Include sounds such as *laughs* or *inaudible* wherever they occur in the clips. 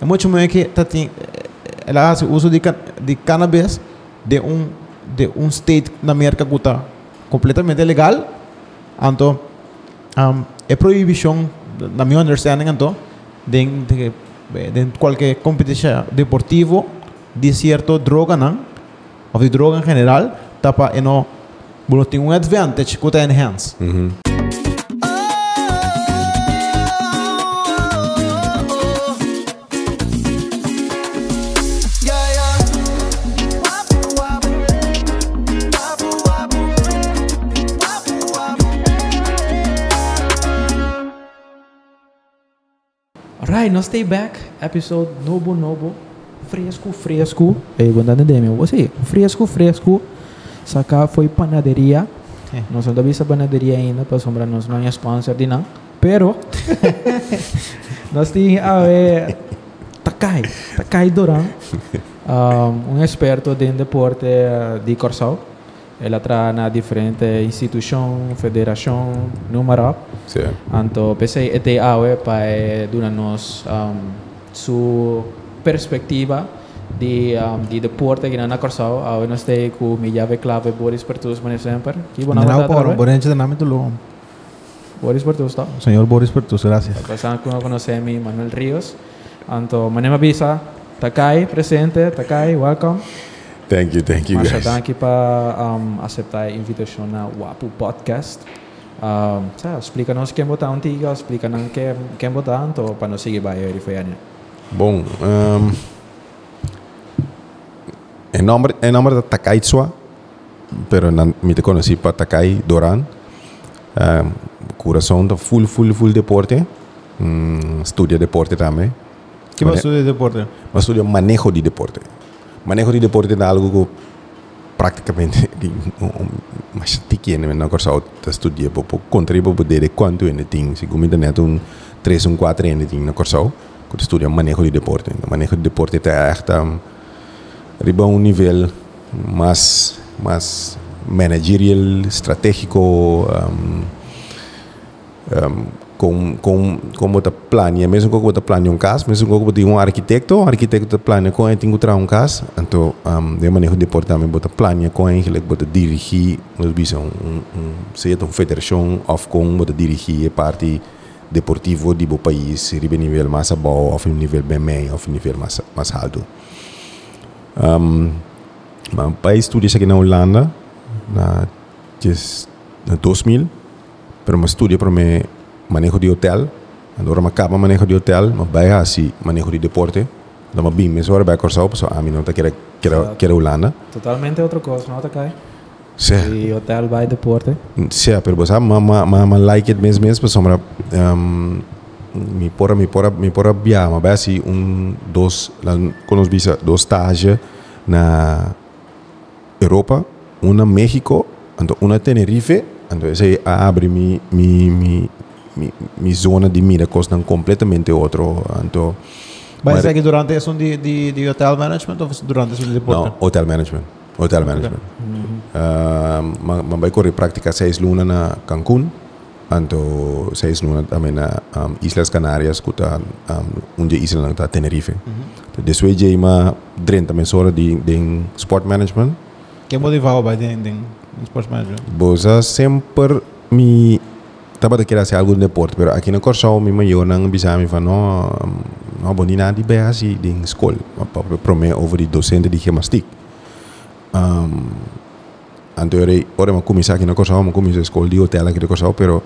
É muito mais que tá tem ela faz uso de, de cannabis de um de um state na América que está completamente legal. Então, um, é proibição, na minha understanding, então, de, de, de qualquer competição deportivo de certa droga, não? Ou de droga em geral, tá para não Bueno, tem um advantage que está enhance. Alright, nós stay back. Episode novo, novo. Fresco, fresco. Eh, banda demi. Você, fresco, fresco. Saka foi panaderia. É. Nós não vista panaderia ainda, para sombra nós não é sponsor de não. Pero, *laughs* nós temos a ver Takai, Takai Duran, um, *laughs* um experto de deporte de Corsal. ela está na diferente instituição, federação, número. Sim. Então, pensei este aula para dar-nos um, sua perspectiva de um, de deporte que não na Corsau, a nós tem com Clave Boris Pertus, por exemplo. Que boa noite. Não, por bom dia, nome do Boris Pertus, tá? Senhor Boris Pertus, gracias. Pasando com conhecer a mim, Manuel Rios. Então, meu nome é Bisa. Takai, presente. Takai, welcome. Thank you, thank you Mas guys. aqui para um, aceitar a invitação na Wapu Podcast. Um, sa, explica-nos quem botar um tiga, explica-nos quem, quem botar então para nós seguir vai aí foi. Bom, um, em nome, em nome da Takai Tsua, pero na, me te conheci para Takai Doran, um, coração da full, full, full deporte, um, estudia deporte também, Que você de deporte? mas estudia manejo de deporte. Manejo de deporte é algo que praticamente *laughs* mas tiquinho na corsa da estudia para contribuir para poder quanto ainda tem se como ainda net um 3 um 4 ainda tem na corsa que estudia manejo de deporte. Manejo de deporte echt um, riba um nível mais mais managerial estratégico um, um, com com como ta plania mesmo como ta plania um caso mesmo como de um arquiteto um arquiteto plania com ele que um caso. Então um, de manejo de porta também bota plania com ele bota dirigir nos bisa um, um, um seja uma federação ou com bota dirigir a parte deportivo de bo país ribe nível mais bom ou nível bem meio ou nível mais mais alto. Um, mas para estudar aqui na Holanda na na 2000 pero me estudia para me manejo de hotel. Door mijn kap manejo de hotel, maar bij haar zie manejo de deporte. Dan mijn beam is hoor bij Corso, zo aan minuta quiere quiero quiero Holanda. Totalmente otro cosa, ¿no te cae? Sí. Y hotel by deporte. Sí, pero pues ma ma ma, ma like it mes mes, pues sombra um, em, mi porra mi porra mi porra via, ma bij zie un dos la con los visa dos stage na Europa, una México, ando una Tenerife, entonces ahí abre mi mi mi mi, mi zona de mira costa completamente outro então Mas- ser que durante é um de, de, de hotel management ou durante é um de deporte? não hotel management hotel management. Ma, ma vai correr prática seis lunas na Cancún então seis lunas também na um, Islas Canárias que tá um, onde isla na Tenerife. Então depois de uma 30 horas de, de sport management. Que motivava vai de, de sports management? Bosa sempre me Taba daquele assim, algo de porto, pero aqui na Corsão, me maior não bisa me fa no um, no bonina di be assim de escola, pro me over di docente di gemastik. Um, anto ore ore ma kumisa aqui na Corsão, ma kumisa escola di hotel aqui na Corsão, pero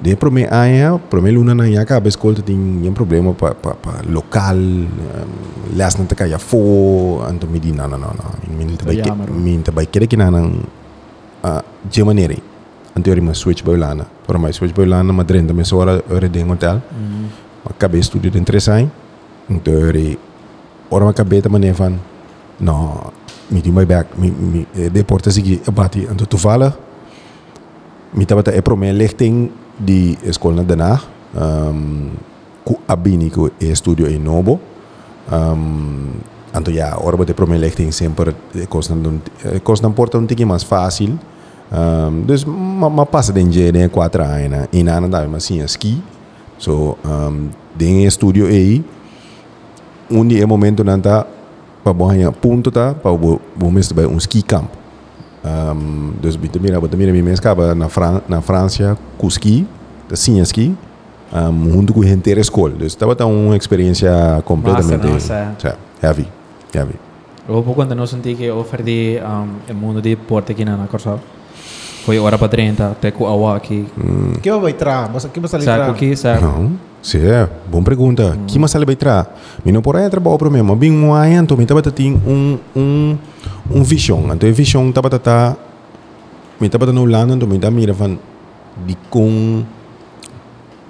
de pro me aia, pro luna na ia ka be escola tem um problema pa pa, pa local, um, las na taka ya fo, anto mi di na na na na. Min te baik min te baik kere kinanang uh, ah, jemanere. Anto ma switch ba lana. Para mais switch para Holanda mas 30 meses hora hora de hotel. Acabei estudo em três anos. Então ora acabei de maneira van não me di my back me me eh, deporte seguir. Abati então tu fala. Me estava é para mim lichting de escola daarna um, ku abini ku e studio em Novo. Um, então ja ora bate para mim lichting sempre eh, costa um eh, costa porta um tique mais fácil um, dus ma, ma passa de engenharia quatro anos né? e nada dava mas sim ski. So um, de studio aí. Um dia momento não tá para banhar ponto tá? Para o o mês vai um ski camp. Um, dus bita mira bita mira mi mês acaba na Fran na França com ski da sim ski. Um, junto com a inteira escola. Dus estava tá uma experiência completamente Massa, nossa. cioè, heavy heavy. Eu vou quando não senti que perdi um, o mundo de porte aqui na Corsal. Foi hora para 30, até com a aqui. Que vai entrar? Você que você Saco entrar? aqui, saco. Não, sim, é, boa pergunta. Que mas ele vai entrar? Me não por aí trabalho para mim, mas bem um aí então me tava tem um um um vision, então vision tava tata me tava no Holanda, então me tava mira van de com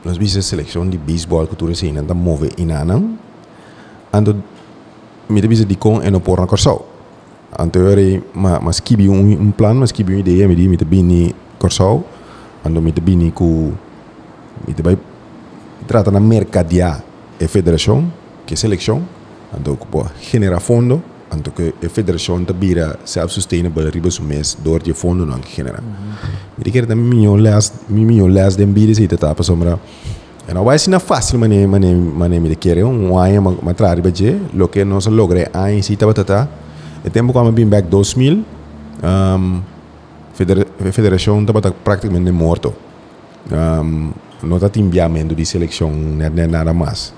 nós vimos a seleção de beisebol que tu recém anda move inanang, ando me tava de com e no por na corsau. Ante ore ma ma skibi un, un plan, ma skibi una idea, mi di mi te bini corsau, ando mi te bini cu mi te vai trata na mercadia e federação, que é seleção, ando que genera fondo, ando que a federação te bira self-sustainable riba su mês, door de fondo não genera. Mi di quer também minho las, mi minho las den bira se te tapa sombra. E não vai ser na fácil mané mané mané mi di quer um ano ma trari lo que logre aí se tava tata. E tempo quando bem back 2000, um, a federação estava praticamente morto. Um, não está enviamento de seleção nem, nada mais.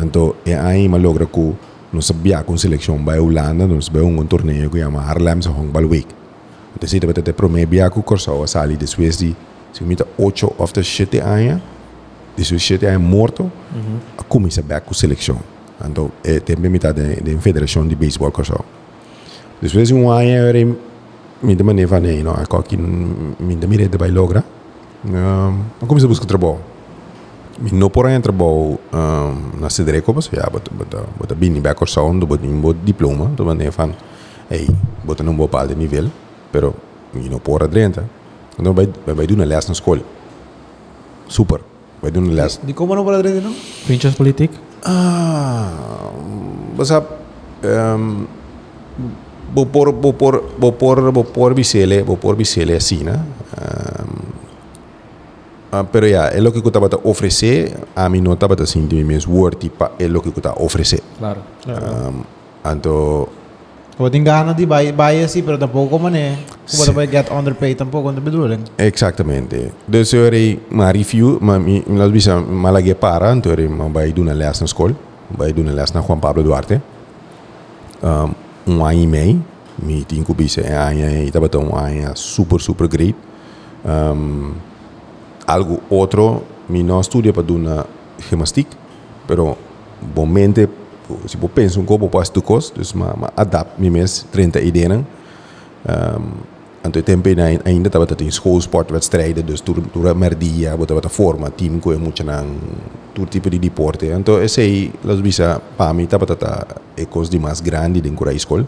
Então, é aí que logra que nós sabia com seleção vai Holanda, nós vemos um torneio que chama Harlem Hongbal Week. Então, se você tem via com o Corso, a sali depois de se me 8 of the 7 anos, depois 7 anos morto, a começa back com seleção. Então, é também metade da federação de beisebol Corso. Depois de um ano, eu me demandei, falei, não, aqui me demandei de vai lograr. Um, eu comecei a buscar trabalho. Mi não por aí trabalho um, na Cedreco, mas já, bota, bota, bota bem back or sound, bota um bom diploma, tu mandei fan, ei, bota num bom pal de nível, pero mi não por adrenta. Então vai vai dar uma les na escola. Super. Vai dar uma les. De como não para direito, não? Pinchas politik. Ah, basta um, bopor bopor bopor bopor bisele bopor bisele assim ehm, né uh, ah, pero ya é lo que eu bata ofrecer a mim não bata assim de mes word tipo é lo que eu tava ofrecer claro, claro. Um, anto Kung bating gana di bias pero tampoco man eh. Kung bating sí. get underpaid tampoco ang bidulin. Exactamente. Dus jag är ma review, ma mi las bisa malage para, anto jag är ma bay duna läs na skol, bay duna läs na Juan Pablo Duarte. Um, meio, me tinha que bisa, é ano e estava um ano super super great. Um, algo outro, mi não estudia para uma gimnastic, pero bommente se eu penso um pouco para estos dus ma ma adapt mi mes 30 ideen. Um, aan het tempo na ainda tava tá tem school sportwedstrijden dus tur tur merdia bota bota forma team ko emu chanang tur tipo di deporte anto e sei las bisa pami tava tata e cos di mas grandi den cura school.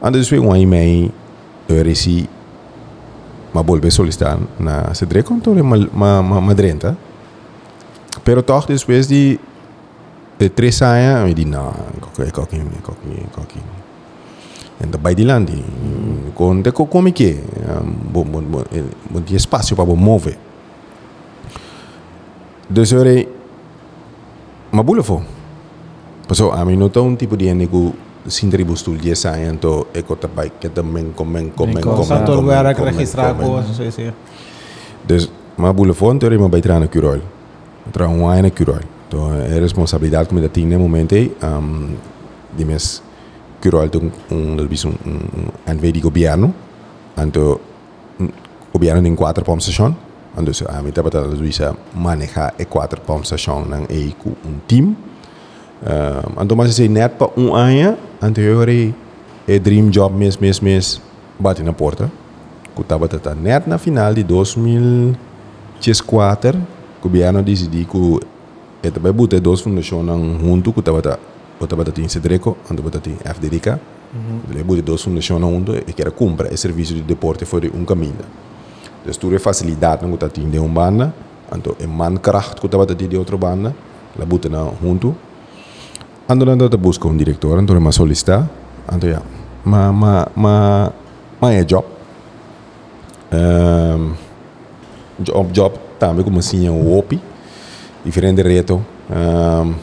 Ando deswe um aí mei eu reci ma bolbe solicitar na sedre contore ma ma ma madrenta pero toch deswe di de três saia e di na kokin kokin kokin kokin Então, vai de lá, com de como que bom bom bom bom de espaço para mover. Dus eu ma bula fo. Paso a tá um tipo de nego sin tribus tul 10 anos, então é que vai que também comem comem comem. Santo comem, lugar comem, registrar comem. coisas, sim, sim. Dus, maar boulevard teorie maar bij trainen curol. Trainen een wine curol. Então, é responsabilidade como da momento aí, um, de Kira itu lebih an vedi governo anto governo mm, in quattro pom session anto se a metà patata lui sa maneja e quattro pom session nang e ku un team. Eh, uh, anto mas se net pa un anya anteriori e dream job mes mes mes bate na porta ku tabata net na final di 2004 governo decidi ku e também botar duas fundações junto ku tabata tata em Cedreco onde estava tata em FDDK ele duas fundações junto e que era compra e serviço de deporte foi um caminho então é facilidade não estava em uma banda então é mankracht que estava de outra banda la botar na junto Ando andando busca um diretor, ando uma solicitar, ando já, ma ma ma ma é job? Um, job job também como assim é o OPI diferente reto. Um,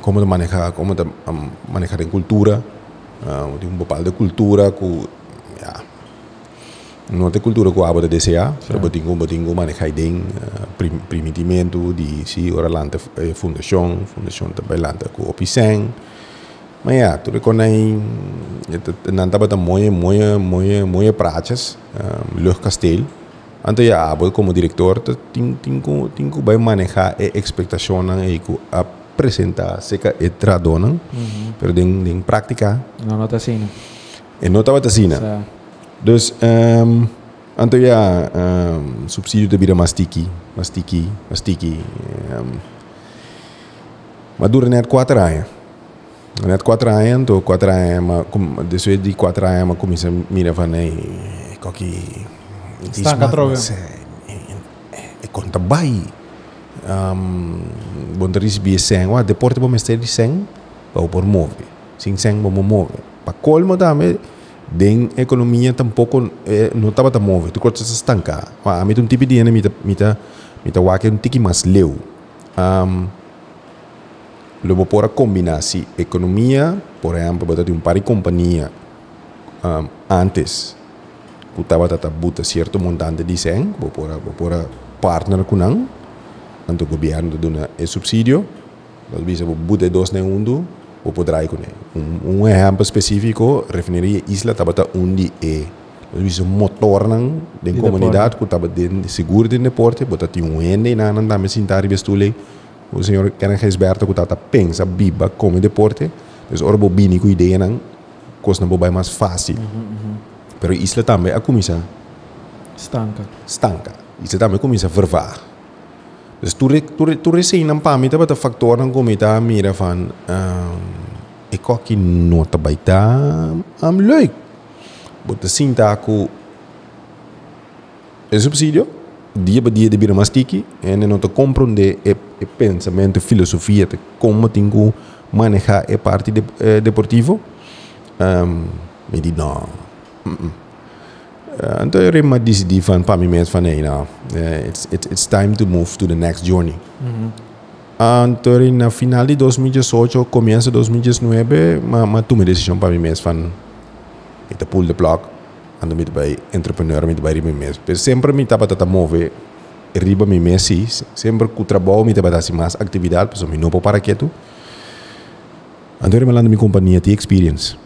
como manejar, como manejar em cultura, uh, tem um bepaalde cultura que, ja, não tem cultura que abo de desejar, pero botingo botingo manejar bem uh, prim, primitimento de si ora lante eh, fundação, fundação também lante com opisen. Mas ja, tu reconhece, não estava tão mooi, mooie, mooie, mooie praatjes, um, luchtkasteel. Ante ja, abo como diretor, tem tem tem que manejar a expectação que apresentar seca e tradonan, Uhum. pero den den prática Não nota assim, né? e não estava assim. Sa- Dus um, anto ja um, subsídio de vida mastiki, mastiki, mastiki. Um, maar dura net quatro anos. Net quatro anos, to quatro maar kom, dus weer die quatro maar kom eens mira van kokkie. Stanca trove. E conta bai. Um, bom teris bi sen, wa deporte bom estar sen, pa por move. Sin sen bom move. Pa colmo dame den economia tampouco eh, não estava tão move. Tu cortas estanca. Wa a mim um tipo de ano mita mita mita wa que um tiki mais leu. Um, Lobo por combinar si economia, por exemplo, botar de um par de companhia um, antes que estava a buta certo montante de 100, vou vou por partner com não, anto o governo dá um subsídio, nós vou buta dois nem um do, vou poder ir com. Um, um exemplo específico, refineria Isla estava a um de e, nós bisa motor não, de De comunidade que estava de seguro de deporte, botar um ende na não dá me sentar e bestule, o senhor Karen Gisberto que estava pensa biba como deporte, dus ora bobini com ideia não, coisa não vai mais fácil. Pero Isla também a começar Stanca. stanca. Isla também começa a vervar. Turisina pami ta bata faktor ang kumita mira fan ikaw kinota baita am loik. Bota sinta ako e subsidio dia ba dia de bira mastiki e non te comprende e, e pensamento filosofia te como tingu maneja e parte de, eh, deportivo um, mi di no mm -mm. Uh, então eu me decidi van para nou, eh, it's, it's, it's time to move to the next journey. Então na final de 2018, começo de 2019, ma, ma tomei decisão para mim mesmo van ik pull the plug ando met bij entrepreneur met bij mim mesmo. Pero sempre me estava a mover riba mim mesmo, sempre que o trabalho me estava a mais atividade, pessoal me não para quieto. Então eu me lando minha companhia T Experience.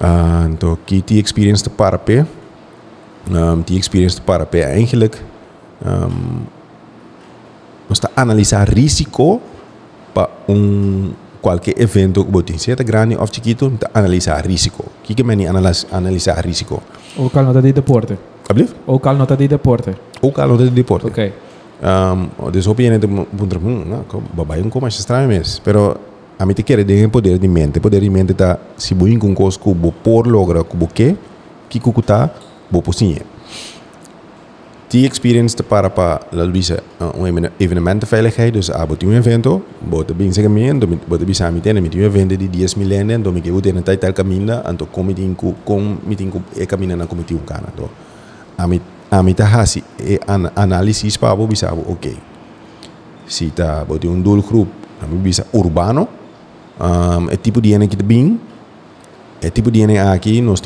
Uh, então aqui T Experience de Parapé. Um, T Experience de Parapé eigenlijk um, nós analisar risco para um qualquer evento que botem seja grande ou chiquito, está analisar risco. O que que é analis analisar risco? Ook al nota de deporte. Alsjeblieft? Ook al nota de deporte. Ook al de deporte. Ok. Um, dus op je net punto, não, babai um como estranho mesmo. Pero a mim te quer de poder de mente, poder de mente tá se buin com que bo por logra que bo que que cucuta bo posinha. Die experience para para la Luisa um evenement de veiligheid, dus a botin um evento, bota bem segmento, bota bisa mi tene mi um evento de 10 milênios, do mi que uten tai tal caminha, anto comitin ku com mitin ku e caminha na comitin um cana, do. A mi a mi ta hasi e an análise para bo bisa ok. Si ta bota um doelgroep, a mi bisa urbano, um, é tipo de ene te bem, é tipo de ene aqui, nós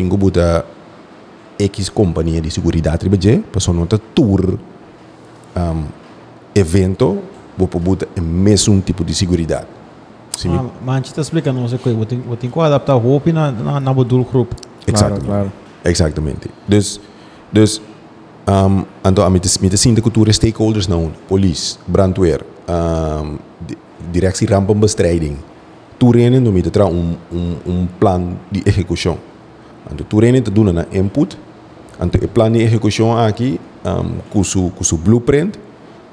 temos que X companhia de segurança ribeje, passou nota tour um, evento, vou botar o mesmo tipo de segurança. Sim, Ah, mas antes de explicar, não sei o que, eu tenho que adaptar a roupa na, na, na modul grupo. exatamente. claro. Exatamente. Dus, dus um, então, a mim te sinta cultura stakeholders não, police, brandweer, um, directie rampenbestrijding. Toerennen om te trouwen um, um, um plan de execução. Então, toerennen te doen na input. Então, o plan de execução aqui, um, com com su blueprint,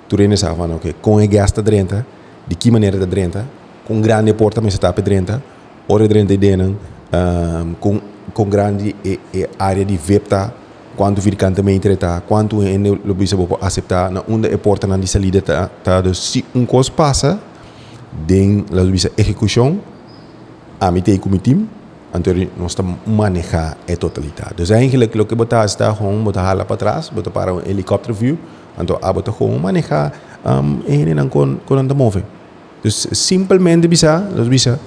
toerennen sabe van, oké, com é gasta drenta, de que maneira da drenta, com grande porta mas está drenta, ora drenta denen, um, com com grande e, e área de vepta, quanto vir cantamento está, quanto ainda o bisa vou aceitar, na onde é porta na de salida tá, tá, se um coisa passa, den la execução, a mim tem como time, então nós estamos manejar a totalidade. Dus eigenlijk o que botar está gewoon botar hala para trás, botar para um helicóptero view, então a botar gewoon manejar um, en en com com anda move. Dus simplesmente bisa, los bisa,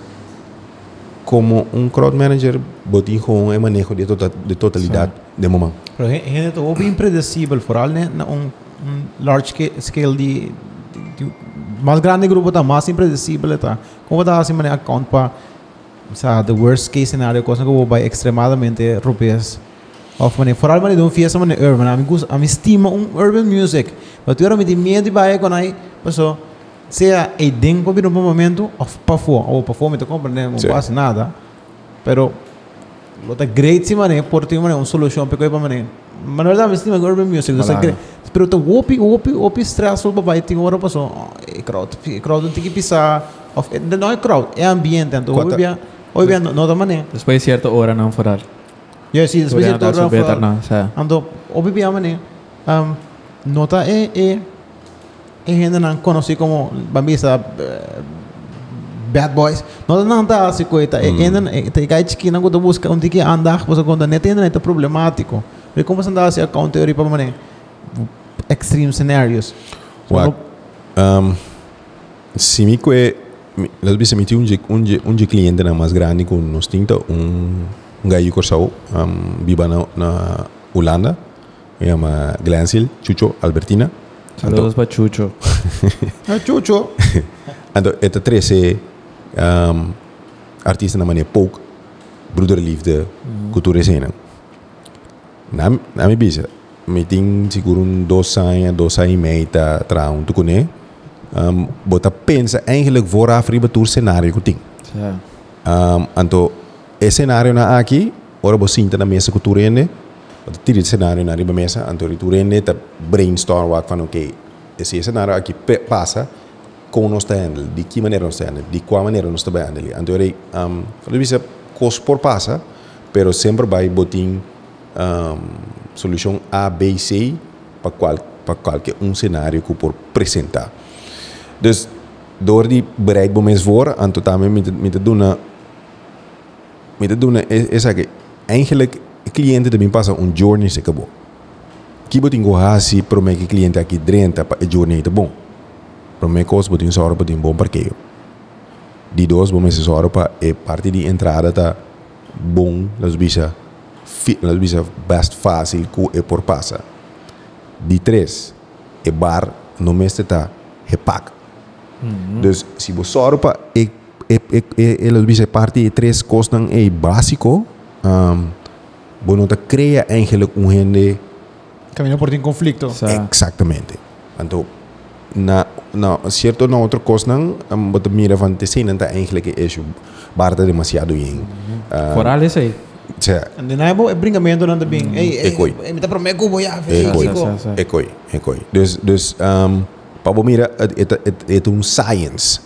como un crowd manager, botin gewoon een manejo de, tota, de totalidad de moment. Pero é é to bem impredecível, vooral né, na um, um large scale, de, de, de mais grande grupo tá mais impredecível tá. Como tá assim maneira account para O sea, the worst case scenario, cosa que vai extremadamente rupias. Of mané, for al mané de fiesta mané urban, a mi gusta, a mi estima um urban music. Mas tu era me de medo e vai quando aí, pessoal, sea e dengo vir um momento of pa fo, ou pa me te compra, né, não passa nada. Pero lo tá great si mané, por ti mané, um solution pe coi pa mané. Mas na verdade, estima urban music, do sacre. Pero te wopi, wopi, wopi stress o papai tem hora passou. Pues, e eh, crowd, crowd tem que pisar. Of, eh, não é crowd, é ambiente, então, wopi, hoje bem não da mané Después de cierta hora não foral. yeah sim depois de Todo todo beter não, sa. então hoje bem mané um nota é é é gente não conhece como bambisa bad boys não não tá assim coisa é ainda tem que ir não gosta buscar onde que andar você não tem ainda problemático porque como você anda assim account theory para mané extreme scenarios So. Um, se me que las veces me un un un cliente na mais grande com nos tinta um um gajo corsau um, viva na, na Holanda chama Glansil Chucho Albertina Saludos para Chucho. *laughs* Ah, chucho *laughs* Então, esta três é um, artista na maneira pouco, broederliefde, cultura e cena. Na, na minha bisa, me tem seguro um dois anos, dois anos e meio, tá, tra um tu? Um, bota pensa eigenlijk vooraf riba tour cenário que tem. Sa. Um, então, esse cenário na aqui, ora você sinta na mesa cultura ene, tira cenário na riba mesa, então cultura ene, tá brainstorm wat van oké, esse cenário aqui passa, como nós está handle, de que maneira nós está handle, de qual maneira nós está handle. Então, eu um, falei, bisa, cos por passa, pero sempre vai botin um, solução A, B C para qual, para qualquer um cenário que por apresentar. Dus door die bereid moments voor aan tot aan met met te doen met te doen is is dat eigenlijk cliënten de passa un journey se acabou. Que botin go hasi me que cliente aqui drenta pa journey te bom. Pro me cos botin só botin bom parqueio. Di dos bom se só pa e parte di entrada tá bom las bisa fi, las bisa best fácil ku e por passa. Di três e bar no mês tá repack. Dus se você Europa e e e kosten eles vice parte três costan e básico, ehm, um, nou crea eigenlijk um gente Camino por um conflito. Exactamente. Então na na certo na outra coisa não um, te mira van te sien dat eigenlijk is barta demasiado yin. Uh, Coral And then I andiamo e bringamento non da bing. Ei, ei, mi da promeco voy a. Ecoi, ecoi. Dus dus ehm, para você mira, het, het, het, een science.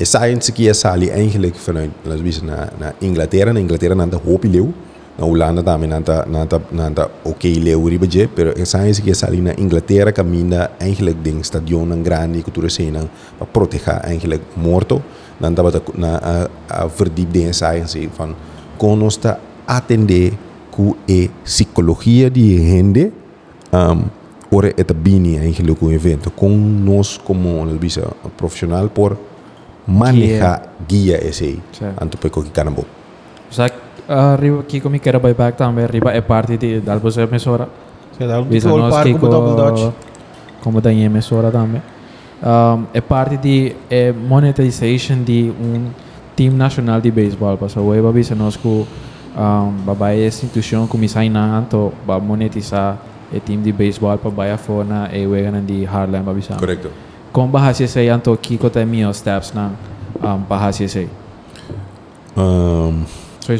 E science que é sali eigenlijk vanuit, zeggen, naar, naar Inglaterra. Na Inglaterra na een hoop leeuw. Na Holanda também na na na na oké leeuw ribetje. Pero e science que é sali na Inglaterra caminha eigenlijk ding stadion een grande cultura cena para proteger eigenlijk morto. Dan dat wat na a, a verdiep de science van conosta atender ku e psicologia de gente um, por Etabini Ángel evento con nos como el visa profesional por maneja guía ese antopeco que canambo o sea arriba aquí con mi cara buyback también arriba es parte de tal vez emisora. Visa nos que como da emisora también. Um, é parte de é monetization de um time nacional de beisebol passa pues, o Eva bisa nos que um, babai essa instituição que me sai na anto monetizar e team di baseball pa para Bayafona e eh, wegan di Harlem babisam. Correcto. Kung bahasya sa yanto kiko tayo steps ng um, bahasya sa? Um,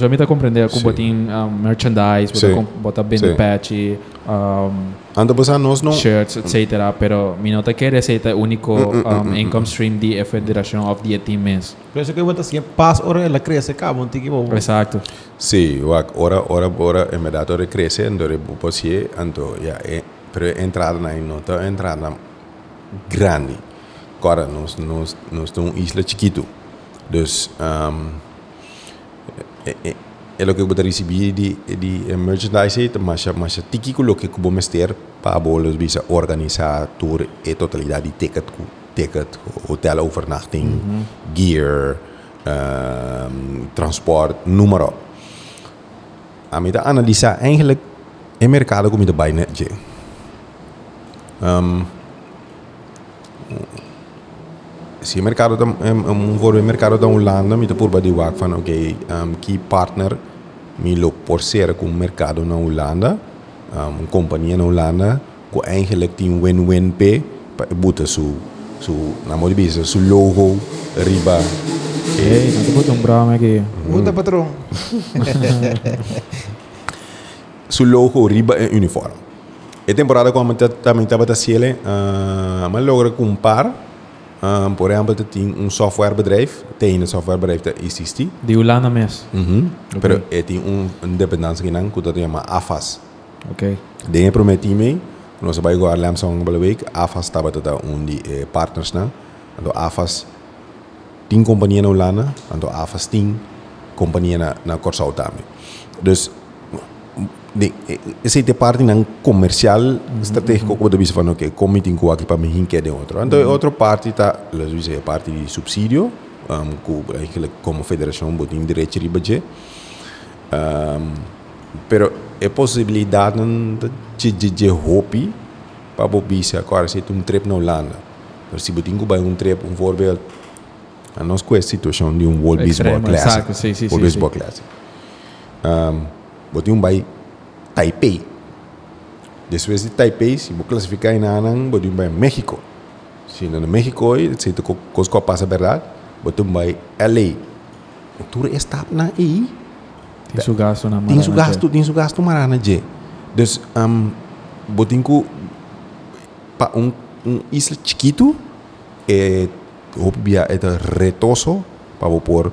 Me tá compreender Sim. com botin um, merchandise, Sim. bota, com- bota bem Sim. patch, um, anto pasa nós não shirts, etc. Pero mi nota que esse é o único Mm, um, income stream de Federação of the Team Men's. por isso que eu vou assim paz hora ela cresce acaba um tique bom Exato. Sim, wak ora ora ora em verdade ora cresce andore posie anto ja e pero entrada na nota entrada grande agora nós nós nós temos isla chiquito dus um, Eh, eh, eh, elo que botar recebi de de merchandise it mas mas tiki ko que kubo mester pa bolos bisa organizar tour e totaliteit de ticket ticket hotel overnachting mhm. gear um, transport noem maar op. Aan de analisa eigenlijk in mercado kom je bijna se o mercado tá um, um o mercado da Holanda me por badi wak van oké okay, um, que partner me lo porceren com mercado na Holanda um, companhia na Holanda ko eigenlijk die win-win p buta su su na mo bisa su logo riba Hey, nanti butuh um brama aqui. Patrão. su logo riba en uniform e temporada como também estava a ser uh, mas logra comprar um, por ejemplo, tiene un software bedrijf, tiene software bedrijf de ICST. De Ulana mes. Uh -huh. okay. Pero eh, tiene un, un dependencia que se llama AFAS. Ok. De prometí me, no se va a ir a Lamsong Belweek, AFAS estaba tata un de eh, partners na, ando AFAS tien compañía na Ulana, ando AFAS tien compañía na, na Korsautami. Dus te parte nan comercial estratégico como deve fazer que tem que aqui para mim que de outro. Então outra parte tá, diz a parte de subsídio, um, eigenlijk como federação botin direito de budget. Um, pero é possibilidade de de de hobby para bobisse agora se tu um trip na Holanda. Mas se botin vai um trip, um voorbeeld, a nós com a situação de um World Baseball Classic. World Baseball Classic. Um, botin um vai Taipei. Después de Taipei, si vos clasificás en Anang, vos a México. Si no en México hoy, si te cosco pasa, ¿verdad? Vos te vas a LA. Tú estás ahí. Tem seu gasto na Tem gasto, tem seu gasto marana je. Dus um botinco pa um um isla chiquito é eh, obvia eh, é retoso para pôr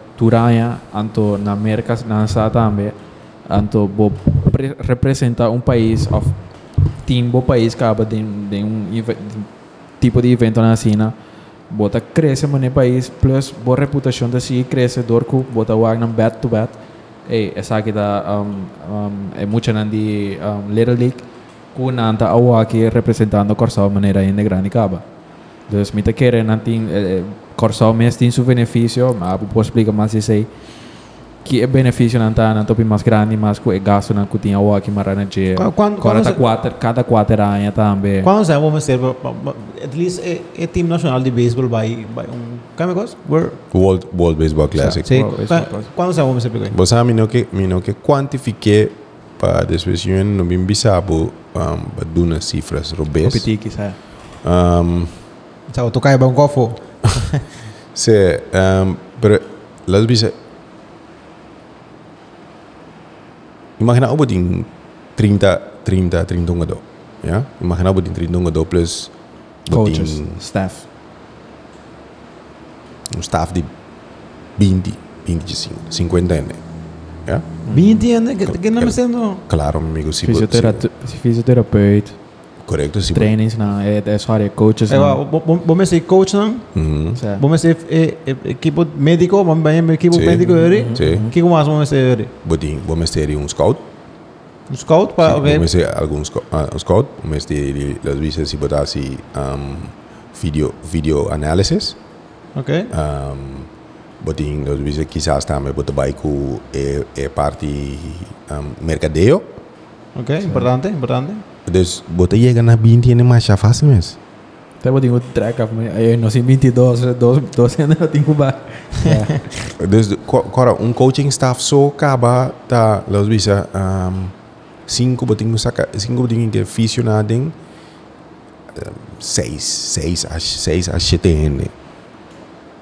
turanha, anto na América lança também, anto bo pre- representa um país of team bo país acaba de, de um de tipo de evento na China, bota cresce no país, plus boa reputação da si cresce, dorco, bota o agnan bat to bat, eh, essa aqui da um, um, é muito nandi um, Little League ku nanta awa aqui representando Corsau de maneira ainda grande caba. Dus met de keren nanti eh, Corsau mes tem seu benefício, mas posso explicar mais isso aí. Que é benefício nanta nanto pi mais grande, mas que é gasto tinha awa aqui marana de quando- tá se- quatro, cada quatro anos também. Quando sai vamos ter at least é, é time nacional de beisebol vai vai um como é que é? World World Baseball Classic. Sim. Quando sai vamos ter pegar? Você sabe no que mino que quantifique para depois eu não bem bisabo um, para duna cifras robes. Competiki, sabe? Cioè, toccare un cofo. sì, um, pero lalu bisa Imagina apa ding 30 30 30 ngado. Ya, imagina un po' *laughs* di 30 ngado plus coaches, staff. Un staff di 20, 25, 50 anni. Ya? 20 anni che, che non mi sento. Claro, amico, sì. Fisiotera- fisioterapeuta. Correcto, sí. Pues. Trainings na área, coaches. vos, me decís coach, ¿no? Vos me decís eh, eh, equipo médico, vos me decís equipo médico, ¿verdad? Sí. ¿Qué más vos me decís, verdad? Vos me decís un scout. Um scout para, okay. Vos me decís algún ah, scout, vos me decís las veces si vos así video, video análisis. Ok. Um, vos las veces quizás también vos te vas a parte mercadeo. Ok, importante, importante. Dus botar chega na 20 anos mais fácil mesmo. Até vou ter um track of me. Nós em 22, 12, 12 anos eu tenho que bar. Dus um coaching staff so acaba tá las visas um, cinco botin saca cinco botin que fisio na ding um, seis seis a seis a sete anos.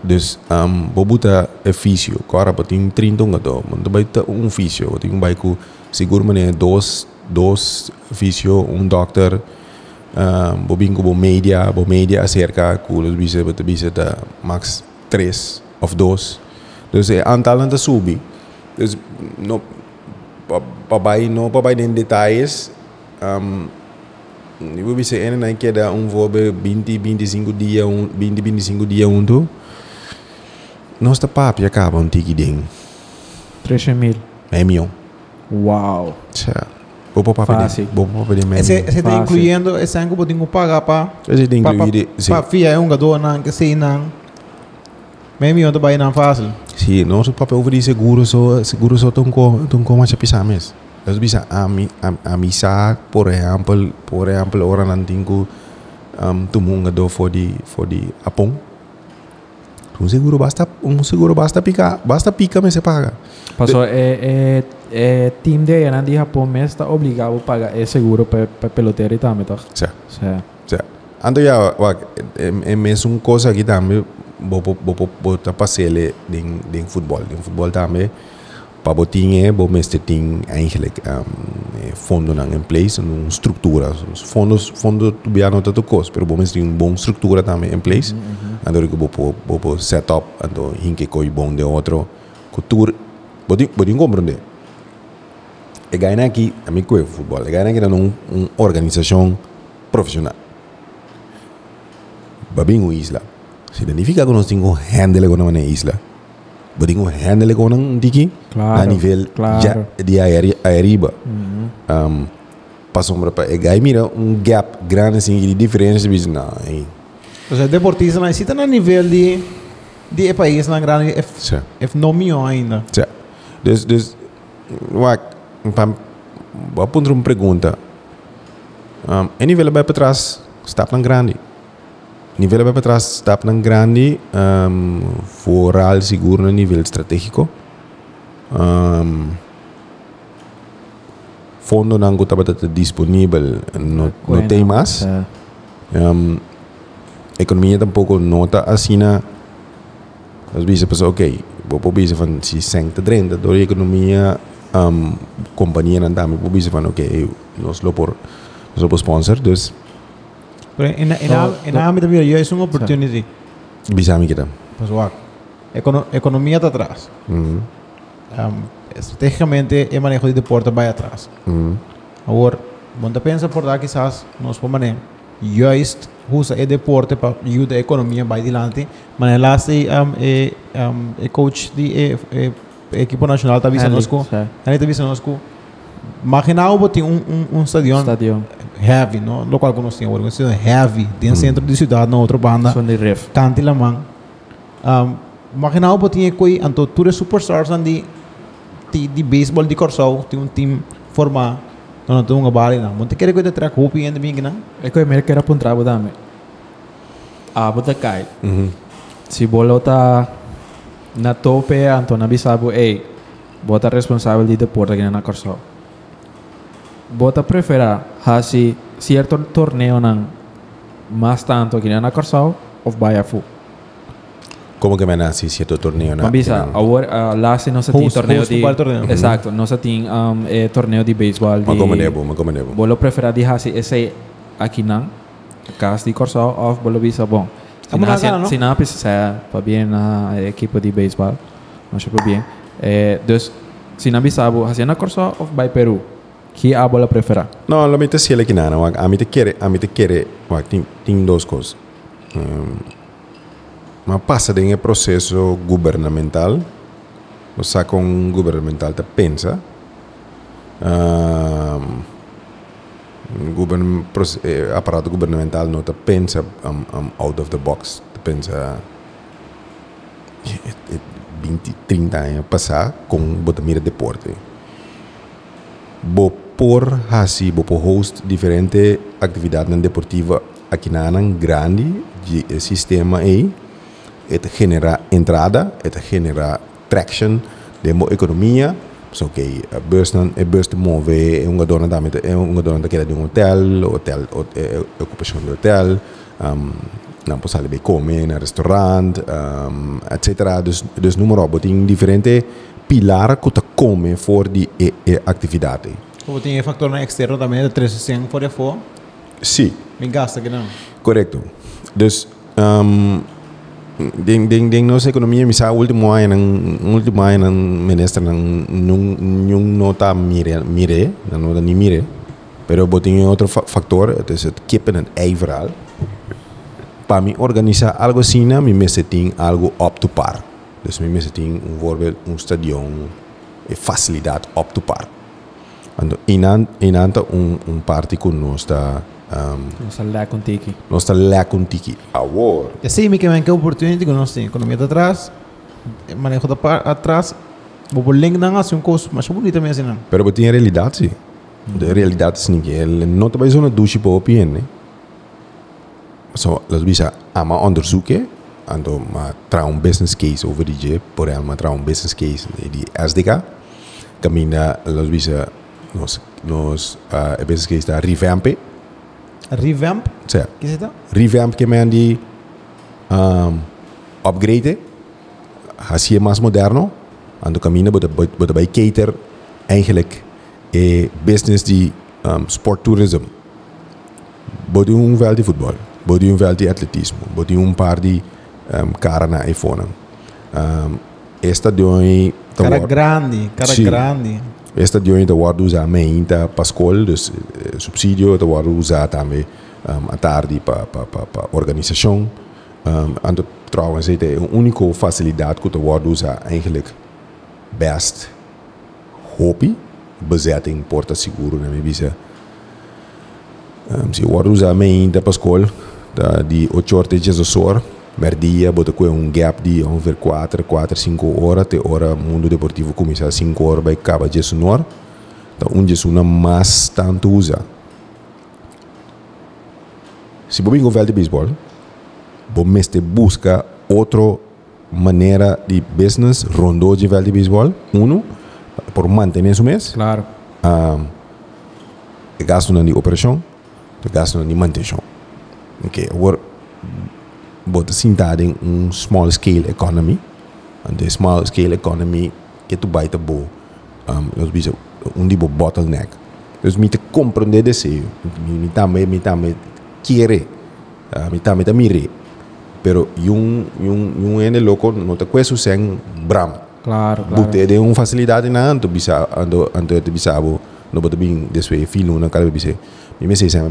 Dus um, bobuta é fisio, cora botin 30 nga do, mas vai ter um fisio, botin vai com seguro mané dois dois fisio, um doctor um, bobin ko bo media, bo media acerca com os bisa botar bisa da max três of dois. Dus é aantal aan subir. Dus no papai no papai nem detalhes. Um, eu vou dizer ainda não queda um voo 20 25 dias um 20 25 dias um do. Nós tá papo acaba um tiki ding. 13 mil. É milhão. Uau. Tja. Vou para Fácil. Vou para papo de meio. Esse, esse está Fácil. incluyendo esse ano que eu pagar para Esse tem incluído. Sim. para fia é um gador não que sei não. Meio milhão também não fácil. Sim, nosso papel over seguro só seguro só tão com tão com mais pisar mes. Das bisa ami am, amisa por exemplo, por exemplo, ora não tenho um tumunga do for di for di apong. Um seguro basta um seguro basta pica, basta pica me se paga. Passou, é, é, é time de aí, de Japão, mas está obrigado a pagar é seguro para peloteiro e também, tá? Certo. Certo. Certo. Ando já, é, é mesmo coisa aqui também, vou vou botar ding ding futebol, ding futebol também. Para botinha, vou mestre tem eigenlijk um, fundo em place, uma estrutura. Os fundos, fundo tu bia não tanto custo, pero vou mestre uma boa estrutura também em place. Ando que vou vou vou setup, ando hinke coi bom de outro cultura. Botin compreender. E aqui, a mim que é futebol, e aqui numa uma organização profissional. Babing o isla. Significa que nós temos que handle com uma isla. Podemos handle com um diki Claro, a nível claro. já de aeri- aeriba. Um, passou para e gai mira um gap grande assim de diferença bis não, hein. Ou seja, deportista não está no nível de de país na grande é é milhão ainda. Sim. Wak pam vou uma pergunta. Um, em nível vai para trás, está para grande. Nível vai para trás, está para grande, um, foral seguro no nível estratégico. Um, fundo não estava disponível, não, não tem mais. Um, economia tampouco nota assim na às vezes a pessoa ok vou por bisa van si 100 30 door a economia um, compañía na dami po bisip ano okay nos lo por nos lo por sponsor dus pero en en no, en no. amit yo es una opportunity. Bisami kita pues wow Econo economía está atrás. Uh um, estratégicamente el manejo de deporte va atrás. Uh -huh. ahora monta pensa por dar quizás nos pomane yo es usa el deporte para ayudar a economía va adelante. Manelas um, e, eh, um, e coach de e, e, equipo nacional está nós certo. ele está avisando nós Imagina o tem um, um, um estadião Stadion. heavy, no? lo qual nós um estadião heavy, dentro do centro de cidade, na outra banda. De ref. Kanti lamang. Um, imagina po tinha koi anto ture superstars andi ti di baseball di Corsao, ti un team forma no no nga bali na. Monte ko de track hopi and mi gina. É que eu merk era puntrabo dame. Ah, bota cai. -hmm. Si bolo ta na tope anto na bisabo, ei, bota responsável de deporte aqui na Corso. Bota prefera hasi cierto torneo nan más tanto aqui na Corso of vaya fu. como que me nasce cierto torneo na Mabisa, na- agora uh, last no se Host- torneo host de torneo. Exacto, no se tem um, eh, torneo de béisbol ma de como nebo ma como nebo Bolo prefera di hasi ese aqui nan cas di Corso of bolo bisa bom. Sinapa, Sinapa, ¿no? Sinapis, pues, o sea, pues bien el eh, equipo de béisbol, no supo pues bien. Eh, entonces, Sinapis sabo, ¿hacían curso of by Perú? ¿Qué abo la prefera? No, lo mito sí que nada, a mí te quiere, a mí te quiere, wak, tin, tin dos cosas. Eh, um, mas passa de um processo governamental, ou seja, com um governamental te pensa. Um, proce- eh, aparato governamental não te pensa um, um, out of the box, te pensa eh, eh, 20, 30 anos passar com bota mira deporte bo por hasi bo por host diferente atividade deportiva aqui na Anang grande de eh, sistema aí et genera entrada et genera traction de economia so que a beurs nan a beurs te move é uma dona da é uma dona daquela de um hotel hotel hot- eh, ocupação de hotel um, não posso ali comer na restaurante um, etc dus dus número botin diferente pilar que te come for die e, e atividade Como factor na externo também de 300 for de fo. sim Me gasta que não. Correcto. Dus, um, ding ding ding no sa ekonomiya misa ultimo ay nang ultimo ay nang minister nang nung nung nota mire mire na nota ni mire pero botin yung otro factor het is het kippen en ei verhaal pa mi organiza algo sina mi meseting algo op to par. Dus mi meseting un voorbeeld un stadion e eh, facilidad op to par. Ando inan inanta un un party con nostra um, Nossa lá com tiki. nostra lekun tiki award vem que oportunidade que nós temos. Economia de atrás, manejo da par atrás, por link na assim um curso, mas bonito mesmo não. Pero botin in realidade sim. De realidade sim que ele não tá zona douche para opinião, né? So, las bisa ama onderzoeken ando ma tra un business case over die je, por el ma tra un business case di SDK. Camina las bisa nos nos uh, business case da revamp, Revamp, que é isso? revamp que men die um, upgrade hacia más moderno. Aan de camine wordt bij cater eigenlijk e business die um, sporttourism bodi un veld di voetbal bodi un veld di atletismo bodi un par di um, cara na iPhone um, esta de Cara grande, cara grande. Esta de onde wordt usar ainda para escola, dus eh, subsídio de wordt usar também um, à tarde para pa, pa, pa organisação. Um, en de, trouwens, het een unieke faciliteit que de wordt usar eigenlijk best hobby, bezetting, porta seguro, na minha visa. Um, se wordt usar ainda para escola, da, die 8 horas de per dia, bota com um gap de ongeveer 4, 4, 5 horas, te hora mundo deportivo começa a 5 horas, vai acaba Jesus Nor, então um Jesus não mais tanto usa. Se você governa de beisebol, você busca outra maneira de business rondo de de beisebol, um, por manter isso mesmo, Claro. um, de gasto na operação, de gasto na manutenção. Ok, agora, bota sentado em um small scale economy, and the small scale economy que tu baita bo, um, nós bisa um tipo bottleneck. Dus me te compreender desejo, me também me também quiere, uh, me também mire, pero yung yung yung ene loco no te cuesta sem bram. Claro, claro. Bute de uma facilidade na anto bisa ando anto te bisa abo no boto bing deswe filo na kala bise. Mi me sei sei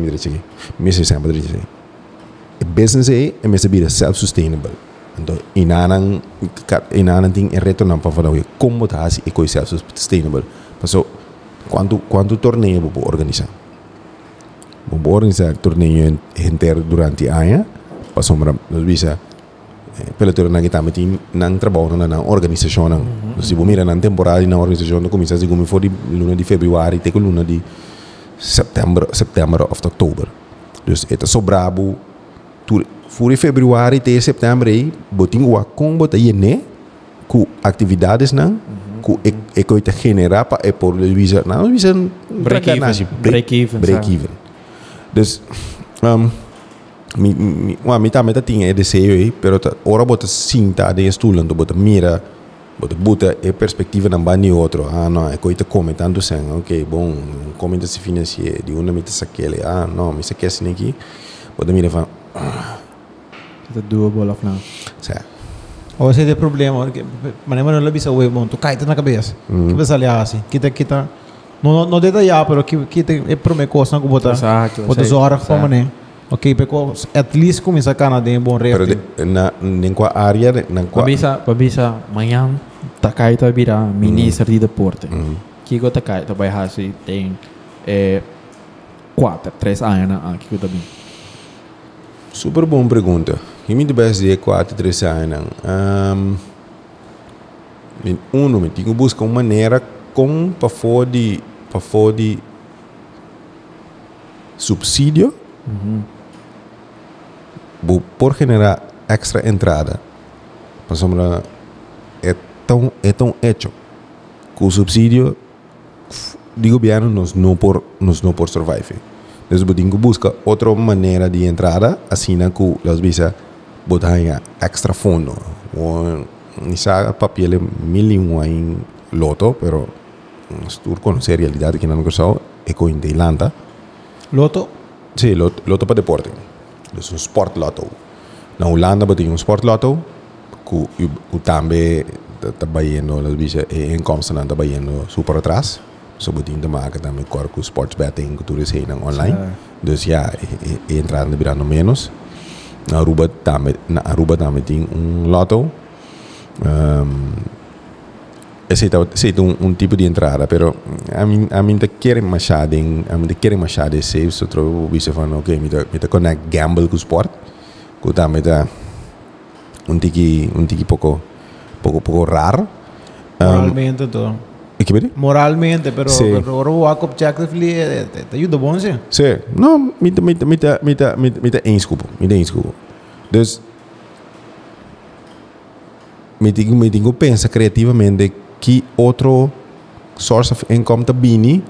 direche. business ay e mesa bida self-sustainable. Então, inanan, inanan ting en reto nan pa fala we como ta asi e koi self-sustainable. Paso, quando, quando torneio bobo organizar? Bobo organizar torneio inteiro durante a ano, paso mra, nos bisa, eh, pela teoria na guitarra tem não trabalho na organização mm-hmm. não se você mira na temporada na organização não começa como for de luna de fevereiro até com luna de setembro setembro ou outubro então é tão tu voor februário até setembro aí boting wa com bota yene ku atividades nang ku e e ko te generar pa e por le visa na visa Break even. Break even, break even. Dus um, mi mi wa mi ta meta tinha de seio aí pero ta ora bota cinta de estulan do bota mira bota bota e perspectiva na bani outro ah não é coita tanto sen ok bom come se financia de uma meta saquele ah não me saque assim aqui bota mira fa The doable of now. sa Ou esse é o problema, porque mas não é bisa o bom, tu cai na cabeça. Que pensa ali assim, kita kita não não detalhar, pero que kita é para me coisa não botar. Exato, exato. horas como né. Ok, pero at least começa a cana de bom pero resto. de, na nem qua área na qua Pabisa, pabisa, manhã, takai ta bira, minister de deporte. Mm. Kiko takai ta vai hasi tem eh, quatro, três anos na aqui que também. Super boa pergunta. E me debes de 4, 3 anos. Um, uno, me tenho buscar uma maneira com para fora de para fora de subsídio bo- por generar extra entrada. Mas sombra é tão é tão hecho que o subsídio de governo nos não por nos não por survive. Dus budingu busca otra manera de entrada, así que las visa botan extra fondo. O quizá papel mil y loto, pero tur con serialidad que no han cruzado, eco en Tailandia. ¿Loto? Sí, loto, loto para deporte. Es un sport loto. En Holanda pues, tiene un sport loto, que también está yendo las visas, eh, en Comstan está yendo súper atrás. Betin te maken dan met Corco Sports Betting, que tu heen online. Sim. Dus ja, e, e entrada virando menos. Na Aruba também, na Aruba também tem um loto. Um, aceita, aceita um, um tipo de entrada, pero a mim a mim te querem machado, a mim te querem machado safe, so trovo van oké, okay, me te me te connect gamble com sport. Que também tá um tiki um tiki pouco pouco pouco raro. Um, Moralmente todo. Moralmente, pero, sí. pero Jacob Jacob eh, te ajuda bom, eh. Se. Sim. Não, mita, mita, mita, mita, mita, mita inscubo, mita inscubo. Dus, mita, mita, mita, pensa criativamente que outro source of income tá bini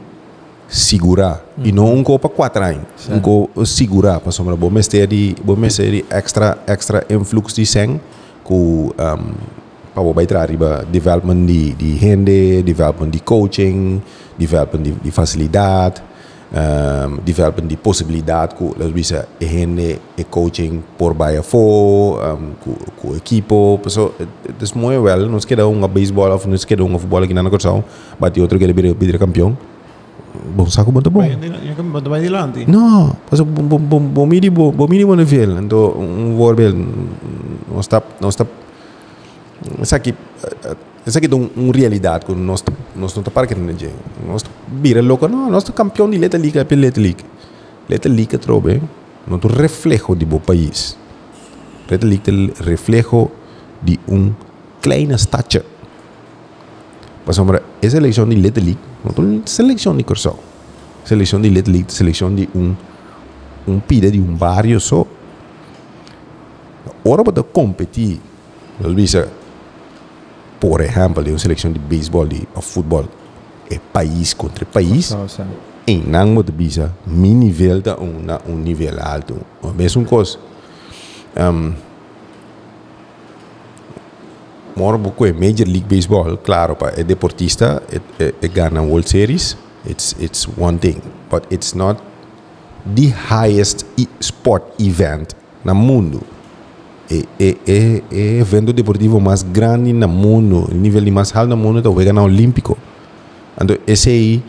segura mm e não um copa quatro anos sí. um copa segura, para sombra bom mestre de bom mestre de extra extra influx de sangue com um, para o baita arriba development de de rende development de coaching development de, de facilidade um, development de possibilidade com las bisa e rende e coaching por baia fo um, com com equipo so is muito well nos queda um beisebol ou nos queda um futebol aqui na Corsão bate outro que ele vira vira campeão bom saco bom que me vai dilante. No, parce que bom bom bom mini bom bom mini bom nível, então um voorbeeld não está não está essa que isso aqui é uma realidade que nós, nosso não estamos aqui energia dia. Nós vira louco, não, nós somos campeão de Leta Liga, pela Leta Liga. Leta Liga, trobe, eh? não é reflejo de um país. Leta Liga é reflejo de um pequena stadje. Mas, homem, essa eleição de Leta Liga não é seleção de Cursão. Seleção de Leta Liga é seleção de um, um pide de um barrio só. hora para competir, nós dizemos, por ejemplo, de una selección de béisbol, de o fútbol, é país contra país, não moet bisa mi nível da na um nível alto. O mesmo coisa um, pouco é Major League Baseball claro pa é deportista é, é, é ganha World Series. It's it's one thing but it's not the highest e- sport event no mundo é, é, é, é evento deportivo mais grande no mundo, nível mais alto no mundo, talvez ganhar olímpico. Então, esse aí,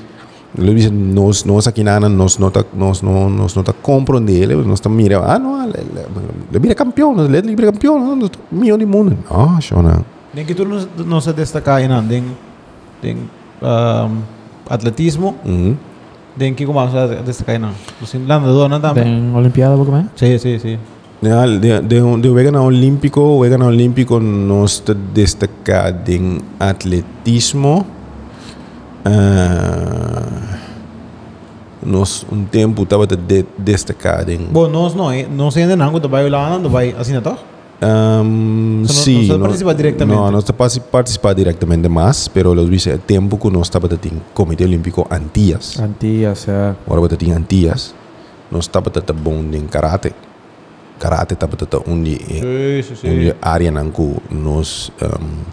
ele diz, nós, nós aqui na ANA, nós não tá, nós não, nós não tá compreendendo, nós estamos mirando, ah, não, ele, ele vira campeão, ele vira campeão, milhão de mundo. Não, Shona. Nem que tu não não se destacar ainda, tem, tem um, atletismo, uhum. tem que começar a destacar ainda. Os landadores, não também. Tem Olimpiada, como é? Sim, sim, sim. De, de, de hubiera ganado olímpico, hubiera ganado olímpico nos destaca en atletismo. Ah, uh, nos um tempo estava de destacado em bom nós não não sei ainda não quando vai lá não vai assim não tá um, so, sim não, não participa diretamente não nós participa diretamente mas pero los vice tempo que nós estava tem comitê olímpico antias antias é agora estava tem antias nós estava tá bom em karate. karate tapi tetap undi undi área nangku nos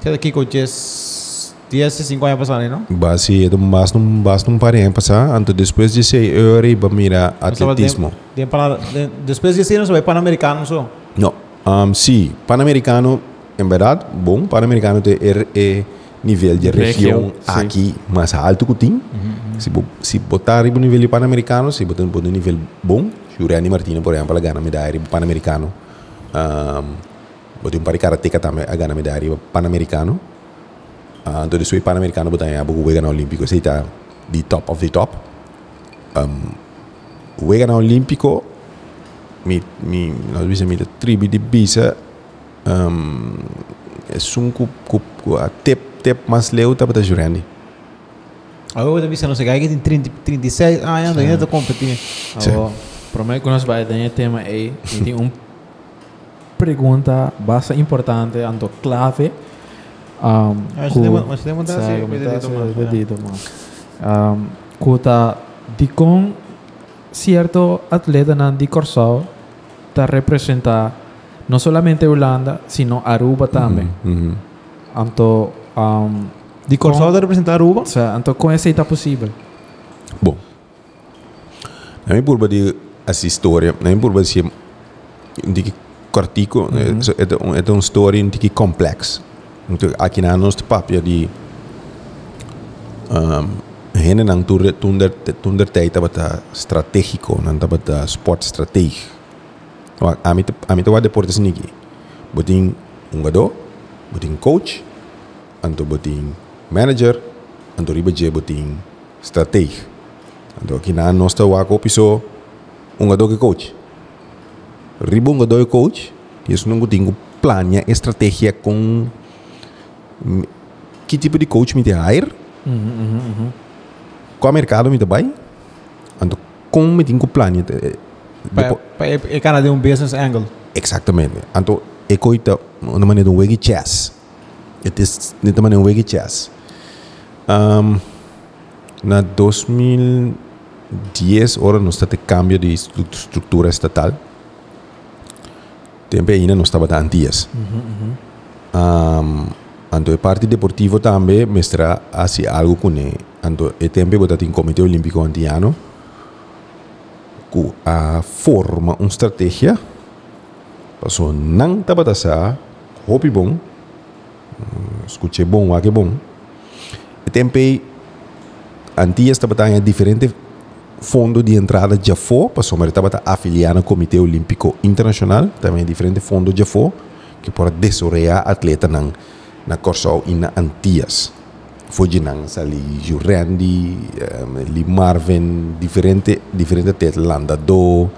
kita aqui conhece dia se cinco anos passar não basi itu mas não mas não pare anos passar anto ah, depois de seis horas vamos atletismo dia para depois de seis anos vai para americano só não um, sim para americano em verdade bom para americano te é nível de região, aqui mais alto que tem. Se, se botar o nível pan-americano, se botar um nível bom, Juriani Martina, por exemplo, ganha medalha Panamericano. Um, botar um par de karateca também, a ganha medalha Panamericano. Uh, então, depois Panamericano, botar em Abu ganhar Olímpico, esse está de top of the top. Um, o ganhar Olímpico, mi, mi, nós bisa mi tribo de bisa um, é um cu, cu, cu, a tep, tep mais leu tá para jurandi. Agora eu vi, não sei, que tem 30, 36 anos, ainda está competindo. Sim. Para mim, que nós vai ter tema eh, *laughs* aí, tem uma pergunta bastante importante, ando clave. Um, mas temos que mudar o dedito, mano. Cuta, de com certo atleta na de Corsal, está representar não solamente Holanda, sino Aruba também. Uhum, -huh, uh um, de Corsal de representar Aruba? Sim, então com essa está possível. Bom. A minha burba de essa história, nem por você um pouco cortico, uhum. é, é, é uma história um pouco complexa. Então, aqui na nossa papia de um, gente não tunder tunder tunder teita bata tá estratégico, né? não tá bata esporte estratégico. Então, a mim a mim tá o deporte assim. Botin um gado, botin coach, anto botin manager, anto riba je botin estratégico. Então aqui na nossa o acopiso piso un gado que coach. Riba un gado que coach, isso não boting plania estratégia com que tipo de coach me te hire? Qual mercado me te vai? Anto como me tenho plania Pa, pa, e kana de um business angle. Exatamente. Então, é coisa, uma maneira de um wegi chess. É de maneira um wegi chess. Um, na 10 horas no está de cambio de estructura estatal. Tempo ainda não estava dando dias. Uhum, uhum. Um, Ando a parte deportiva também algo com ele. Ando e tempo botar em Comitê Olímpico Andiano que a forma uma estratégia passou não estava dessa hobby bom, escute bom, a que bom. E tempo antias estava dando diferentes fundo de entrada já for paso mas tabata afiliado ao Comitê Olímpico Internacional também diferente fundo já for que para desorear atleta nang na Corsol e na Antias foi de nang sali Jurandi, um, li Marvin, diferente diferente atleta landa do.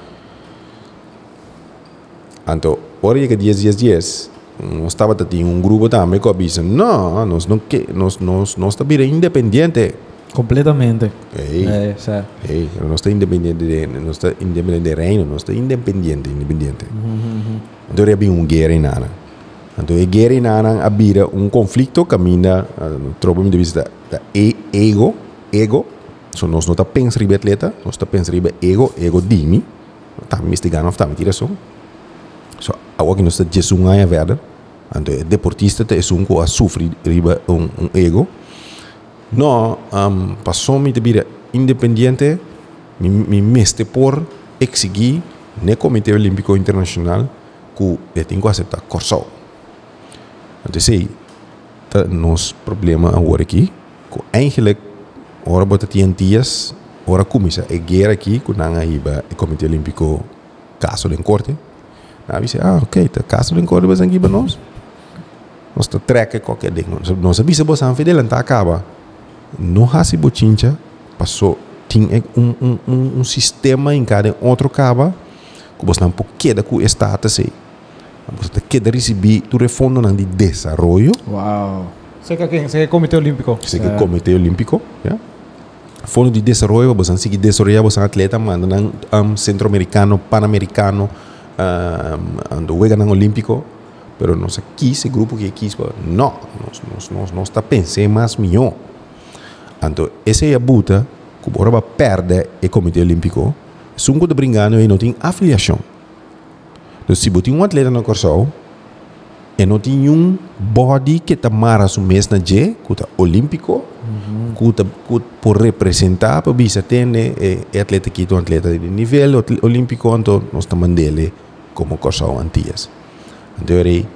Anto, ora que 10 dias 10 nós estava tinha um grupo também que avisa não nós não que nós nós nós bem independente Completamente. Ehi, eh, cioè. ehi, non sta indipendente, non sta indipendente reino, non sta indipendente, indipendente. Mm-hmm. mm-hmm. Dovrebbe un guerra in ana. Dove guerra in ana abbia un conflitto che cammina, uh, troppo mi vista, da e, ego, ego, so non sta pensando ribe atleta, non sta pensando ribe ego, ego dimmi, tammi sti gano, tammi tira su. So, a walking non sta Gesù ngaia verder, anto deportista è un qua soffri ribe un, un ego, No, um, passou de vida independente, me, me meste por exigir no Comitê Olímpico Internacional que eu tenho que aceitar Corsol. Então, sei, tá problema agora aqui, que eigenlijk, ora bota tinha dias, ora começa a guerra aqui, que não aí o Comitê Olímpico caso em corte. Aí disse, ah, ok, tá caso em corte, mas aqui para nós. Nós tá treca qualquer ding. Nós sabia se você não não acaba no Hasi Bochincha passou tinha um, um, um, um sistema em cada outro caba que você não pode queda com o status aí você queda receber tu refundo de desenvolvimento Uau. Você que quem? Você que Comitê Olímpico. que é o Comitê Olímpico yeah? fundo de desenvolvimento você consegue desenvolver você atleta manda um, um centro-americano pan-americano um, ando wega nang olímpico pero nós aqui esse grupo que quis não nós nós nós nós está pensando mais melhor Então, essa é a buta que vai perder o Comitê Olímpico. Se um brincando e não tem afiliação. Então, se você tem um atleta no Corsol, e não tem um body que está mara su mês na G, que está olímpico, que está por representar, para bisa tem e, e atleta que é um atleta de nível ol- olímpico, então nós estamos mandando como Corsol antias. Então, aí,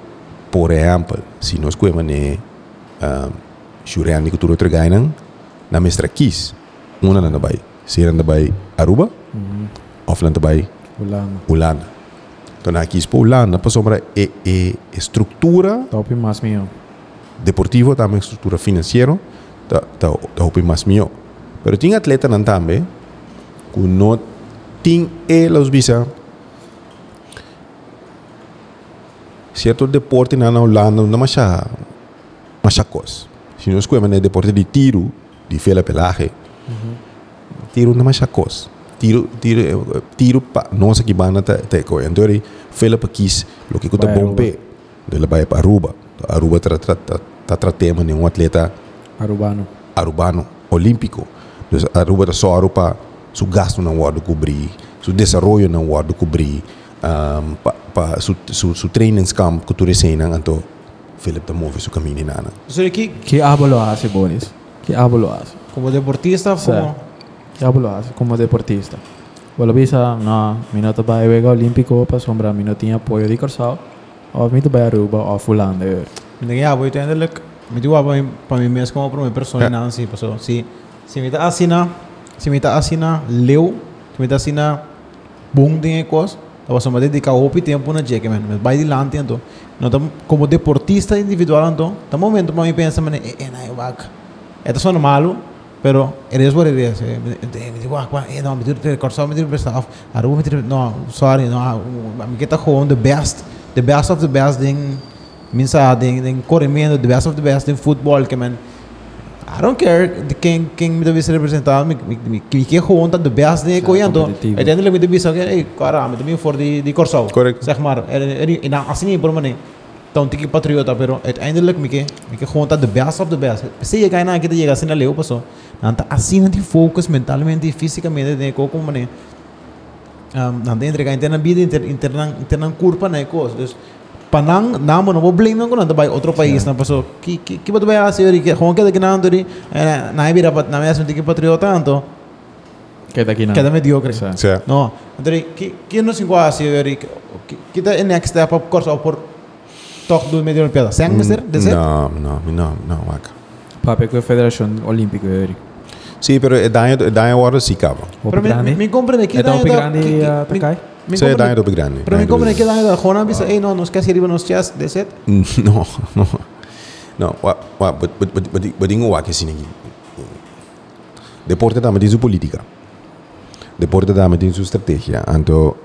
por exemplo, se nós coemos ne um, Shuriani que tudo tergainan, naar Mr. Kies. Muna na nabay. Sira nabay Aruba. Mm-hmm. Of na nabay Ulana. Ulana. Então, aqui para Ulana, para sombra, é, e, é e estrutura... Top mais meu. Deportivo, também estrutura financeira, tá, tá, tá mais meu. Mas tem atleta não também, que não tem elas visa certo deporte na Holanda, não é mais coisa. Se nós escolhemos deporte de tiro, de fela pelagem, tiro não mais coisa. Tiro, tiro, eh, tiro pa nossa que bana tá tá. Então ele fela pa quis, lo que Vai bom Aruba. pé. Ele vai para Aruba. Aruba tra tra tra tá tratando de um atleta Arubano. arubano olímpico. Então Aruba tá só Aruba, su gasto não pode cobrir, su desenvolvimento não pode cobrir, um, pa, pa, su, su, su training camp que tu recena, então Philip tá move su caminho nana. Você aqui, Que abo lo hace, ¿Qué hago lo hace? ¿Como deportista? Sí. Como... ¿Qué lo hace? Como deportista. Bueno, visa, no, mi no te va a ir olímpico, para sombra, mi no tiene apoio de calzado, o mi te va a Aruba, o a fulano de ver. Mi te voy a tener, mi te voy a ah, para mí mismo como para mi persona, nada así, pasó. Si, si me está asina, si me está asina, leo, si me está asina, boom, tiene cosas, estaba sombra dedicado a tiempo na cheque, man, me vai de lante, então. Não, como deportista individual, então, tá momento para mim pensar, mano, é, é, é, estos son malos, pero it what it is. Eh, me eh, ah, eh, no, me tiro el corazón, me tiro pues, el best. Aruba me tiro, no, sorry, no, ah, me quita jugando the best, the best of the best thing, minsa, ah, thing, thing, corrimiento, the best of the best in football, que man. I don't care quién, quién me debiese representar, me, me, me, me que jugando the best de coyando. Uiteindelijk me debiese, oké, okay, me debiese voor die, die corso. Correct. Zeg maar, en, en, en, en, en, en, en, en, Então, tiki patriota, pero que me que gewoon dat de best of the best. Se je gaan naar que llega assim na leu passo. Dan ta assim de focus mentalmente e fisicamente de ko como mane. Um, dan de entrega interna vida inter, interna interna curva na coisa. Dus panang namo no problema ko nanda bay outro país na passo. Que que que assim ori que gewoon que de na andori na ibira pat na me tiki patriota tanto. Queda aqui na. Queda mediocre. No, André, que que não se igual assim, Ori, que que tá next step up course por toch doen met de mm, Olympiade. Zijn we er? ¿De no, no, no, no, acá. Papi, que Federación Olímpica de Eric. Sí, pero el daño, el daño ahora sí cabe. Pero me, comprende que daño... Está un grande. Sí, daño tope grande. Pero me comprende ah. eh, que daño de Jona, dice, hey, no, nos queda arriba nos chas, ¿de set? *laughs* No, no. No, wa, wa, but, but, but, but, but, ingo wa que sin aquí. Deporte también tiene su política. Deporte también tiene su estrategia. Anto,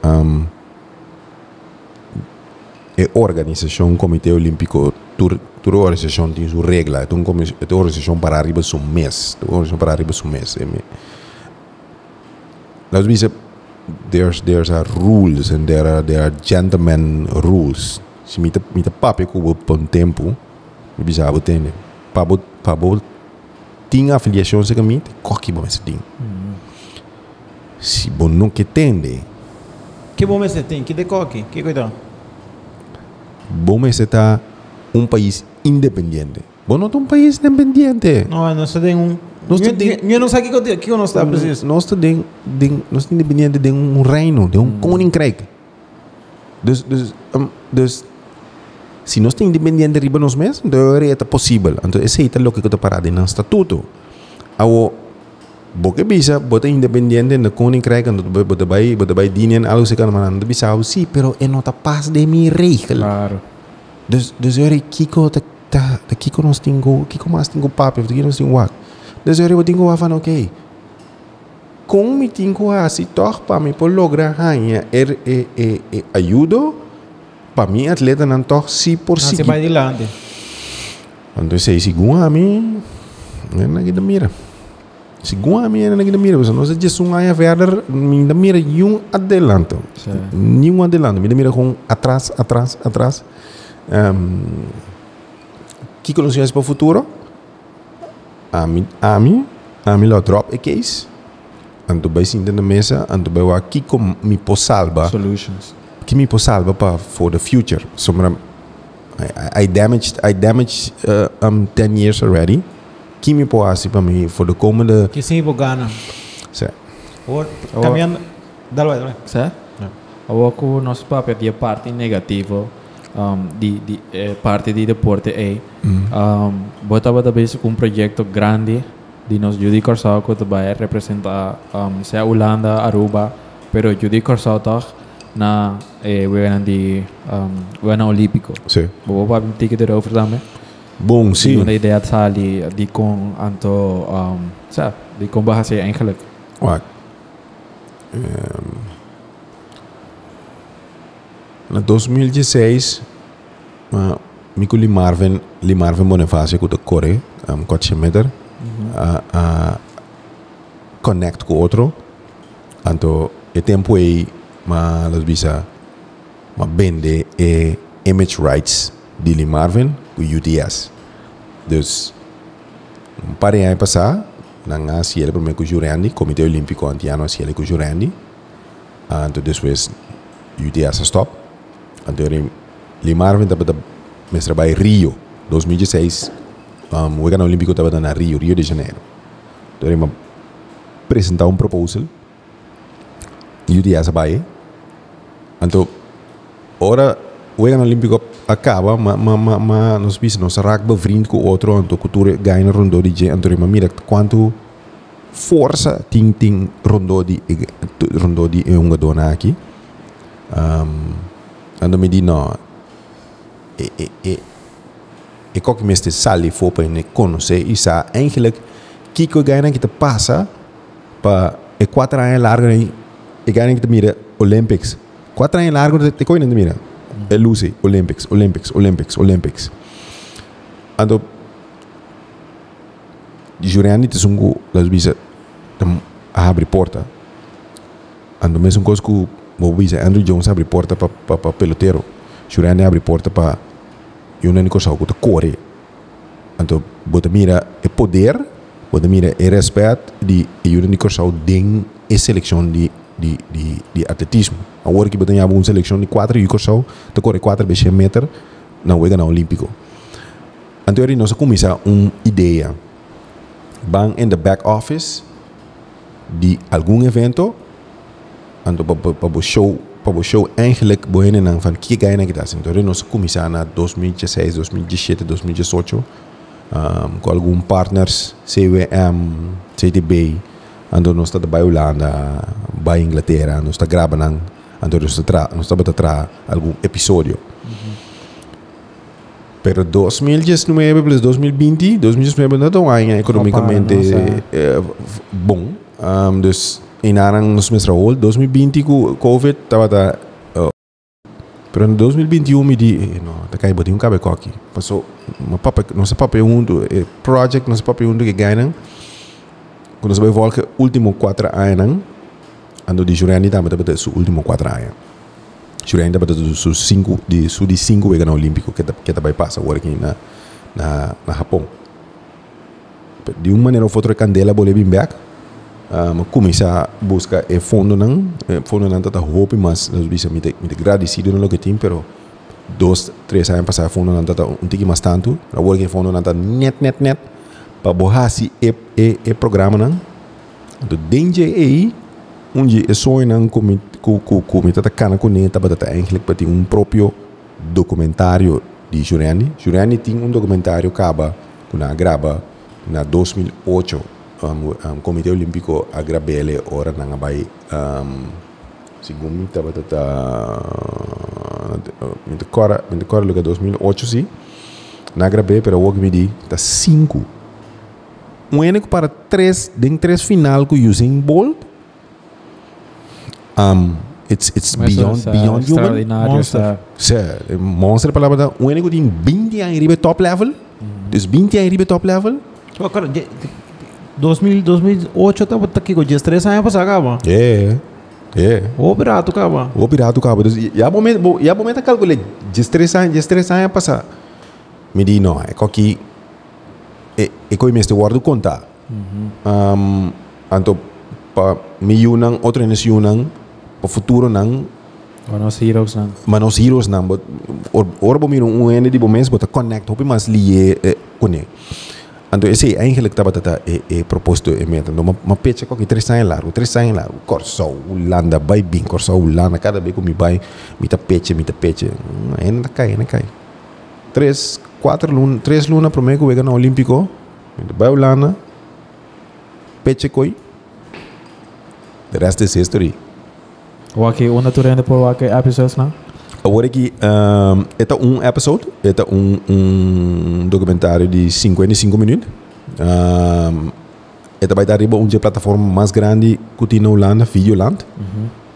e organização Comitê Olímpico, tur organização tem sua regla, é uma é organização para arriba um mês, é uma organização para arriba um mês. É me- Nós dizemos, there's there's a rules and there are there are gentlemen rules. Se mita mita papi ko por tempo, bisa bo tene. Pa bo pa bo tinha afiliação se kami, koki bo mes ding. Se bo não que tende, Que bom você tem, que decoque, que coitado. Bo mes está um país independente. Bo não um país independente. Não, não se tem um Nós Eu- tem- eu- Eu não sei o que que eu não está preciso. Nós tem tem nós independente de um reino, de um koninkrijk. Dus dus um, dus se nós tem independente riba nos mes, então é possível. Então esse é o que está parado no estatuto. Awo Boke bisa bota independente na koninkrijk en bota bij bota bij dienen algo se kan manan bisa sim, pero é nota pas de mi regel. Claro. Dus dus eu kiko ta ta ta kiko nós tingo kiko mas tingo papo, kiko nós tingo wak. Dus eu tingo afan ok. Com mi tingo assim toch para mi por lograr ganhar er e e e ajudo para mi atleta não toch si por Não si. se vai de lá, Então sei segundo a mim, é na que mira. Segundo a mim é na que mira, se diz um aí verder, me da mira um adelanto. Sim. Nenhum adelanto, me da mira com atrás, atrás, atrás. Um, que conhecias para o futuro? A mim, a mim, a mim lá drop a case. Anto vai sentar na mesa, anto vai aqui com me pos salva Solutions. que me pos salva para for the future. So, I- I damaged, I damaged uh, um, 10 years already. Pos assim para mim for the komende, Que sim, por Gana. sei, Ou caminhando. Certo? Ou com o nosso papel de parte negativa um, de, de eh, parte de deporte é um, botava também com um projeto grande de nós Judy Corsal que vai representar um, se a Holanda, Aruba, pero Judy Corsal tá na eh, de um, olímpico. sei. Vou para um ticket erover também. Bong, die doen hij dat sali, die kon aantal, um, sa, die kon bahasa eigenlijk. Wat? Um, na 2016, maar miku limarven, limarven Bonifacio kuto kore, um, kotse meter, mm -hmm. uh, uh, connect ku otro, anto e tempo e ma los bisa ma bende e image rights di limarven, com UTS. Dus, um par de anos passar, na cielo primeiro com o Jurandi, Comitê Olímpico Antiano cielo com o Jurandi. Então, depois, UTS stop. Então, ele Limarven estava mas trabalha em Rio, 2016. Um, o Gana Olímpico estava na Rio, Rio de Janeiro. Então, ele apresentar um proposal. essa baie. Então, ora o Egan Olímpico acaba, mas ma, ma, ma, nós bisa, nós raak bevriend com outro, então cultura ganha rondo de então mas mira quanto força tem tem rondo de rondo de um dona aqui. Um, então me diz não, e e e e mês de sali for para ele conhecer isso eigenlijk que ganha que te passa para e quatro anos largo e ganha que te mira Olympics. Quatro anos largo te coisa não mira Lucy Olympics Olympics Olympics Olympics. Então jurando te sungu las bisa abre porta. Ando mesmo coisa que o Andrew Jones abre porta para pelotero. Jurando abre porta para e uma coisa que corre então bota mira é poder bota mira é respeito de e uma coisa den é seleção de de de de atletismo agora que bota uma seleção de quatro e coisa te corre quatro vezes meter na wega na olímpico então nós começa uma ideia van in the back office de algum evento então para o show para o show eigenlijk beginnen dan kijk ga je naar dat. Então nós começamos na 2016, 2017, 2018 um, com alguns partners, CWM, CTB, então nós estamos para Holanda, para Inglaterra, nós estamos gravando, então nós estamos nós estamos tra algum episódio. Pero 2019 plus 2020, 2019 não é um ano economicamente eh, bom. Um, dus inarang nos mes Raul 2020 ku COVID tava ta uh, pero em 2021 me di eh, no ta kai boti um cabe coque passou uma papa nossa papa um do eh, project nossa papa um do que ganham quando se vai volta último quatro anos ando di Jurani tava tava su último quatro anos Jurani tava su cinco di su di cinco vegano olímpico que que tá vai passa agora aqui na na na Japão de uma maneira ou outra candela boleh back. Um, começar a buscar e fundo não e fundo não tá roupa mas nós bisa me me agradecido no que tem pero dois três anos passar fundo não tá um tique mais tanto agora que fundo não tá net net net para borrar se e e e programa não do danger aí onde é sonho não com com com com me tá cana com nem tá batata eigenlijk para ter um próprio documentário de Jurani Jurani tem um documentário acaba com a grava na 2008 um, um, Komite Olímpico agrabele ora nang abay um, segundo me estava tata me decora me decora lugar 2008 sim na agrabe pero o que me di tá cinco um único para três den três final com Usain Bolt um, it's it's Mas beyond essa beyond human Monster. essa- monster palavra o único tem 20 anos ribe top level dus 20 anos ribe top level de- de- 2000, 2008 estava aqui com 13 anos para acaba. é é O barato acaba. O pirata cabo. E a momento, e a momento calculei, de três anos, de três anos passar. Me di não, é que e, mi este wardu konta. Um, anto pa mi yunang, otro nes yunang, pa futuro nang, Manos heroes nang. Manos heroes nang, but or, or bo mi nung di bo mens, but connect, hopi mas liye, eh, kone. Anto ese eigenlijk taba tata e, e proposto e meta. No, ma, pecha ko ki tres años largo, tres años largo. Corso Ulanda, bai bin, corso Ulanda, cada vez que mi bai, mi ta peche, mi ta peche. Mm, ena kai, ena kai. Quatro luna, três luna pro meio que vega no Olímpico. Vai Holanda. Pecha koi. The rest is history. Waki, una turende por waki episodes lang. Agora que um, é um episódio, é um, um documentário de 55 minutos. Um, é vai dar riba uma plataforma mais grande que tem na Holanda, Videoland.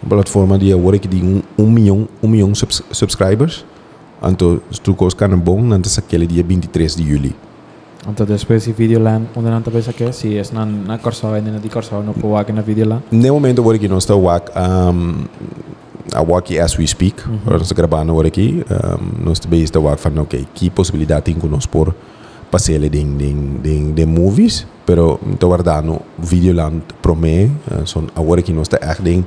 Uma plataforma de agora que tem um, um milhão, um milhão subs subscribers. Então, se tu gostas de bom, então é aquele dia 23 de julho. Então, depois de Videoland, onde não talvez aqui, se é na, na Corsa, ainda na di Corsa, no po waki na Videoland. No momento agora que nós estamos um, a walk as we speak, Uhum. nós estamos gravando agora aqui, um, nós também estamos a falar, ok, que possibilidade tem conosco por passar de, de, de, de movies, pero estou guardando Videoland pro mim, uh, son, agora que nós estamos echt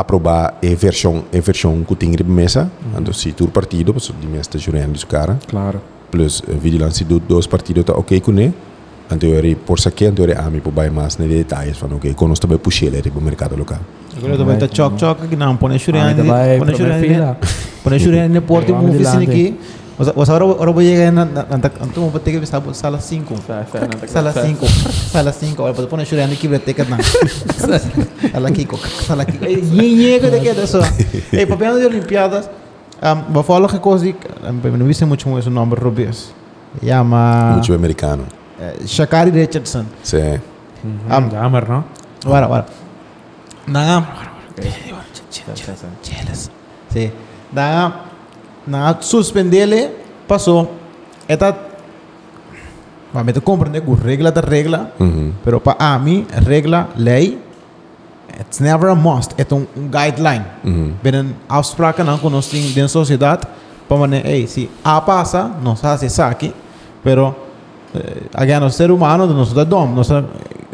aprobar a versão a versão que tem ribe mesa uhum. então se tur partido posso de mesa está jurando isso cara claro. Plus eh, vídeo lance do dois partidos tá ok com ele então eu rei por saque então eu rei ami ah, por bai mais né detalhes falando ok conosco também puxei ele para o mercado local quello dove sta ciò ciò che non pone sciuriani pone sciuriani pone sciuriani ne porti un ufficino qui O sea, o sea ahora, ahora voy a llegar en Antum vou ter que avisar sala 5. Sala 5. Sala 5. Olha, depois eu chorando que biblioteca. *laughs* Sala Kiko. Sala Kiko. Ninguém que te queda só. E papel de Olimpiadas. Um, vou falar que coisa, não vi muito esse nome, Rubias. Llama. Muito americano. Eh, Shakari Richardson. Sí. Gamer, ¿no? Ahora, ahora. Nada. Chelas. Sí. Nada. Na na suspendele passou. Esta Mas me compreender que regla da regla, Uhum. pero para mim, regla, lei, it's never a must, é um, um guideline. Uhum. Binnen afspraken dan con ons in de sociedade, para maneira, hey, se A passa, nós fazemos isso aqui, pero eh, again, o ser humano, nós está dom, nós está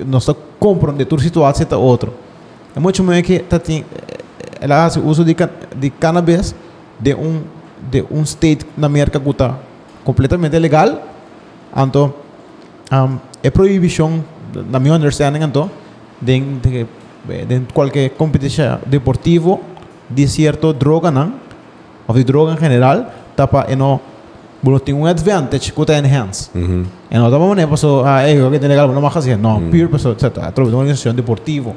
nós está compreender toda situação está outro. É muito melhor que tá tem ela faz uso de, de cannabis de um de um state na América que está completamente legal, então um, é proibição, na minha understanding, então, de, de, de qualquer competição deportivo de certa droga, não? ou de droga em geral, tapa e não, bueno, tem um advantage que está enhance. Uhum. E não tapa maneira, pessoa, ah, é, que tem legal, não mais fazer, não, pure pessoa, etc. A través de uma organização deportiva.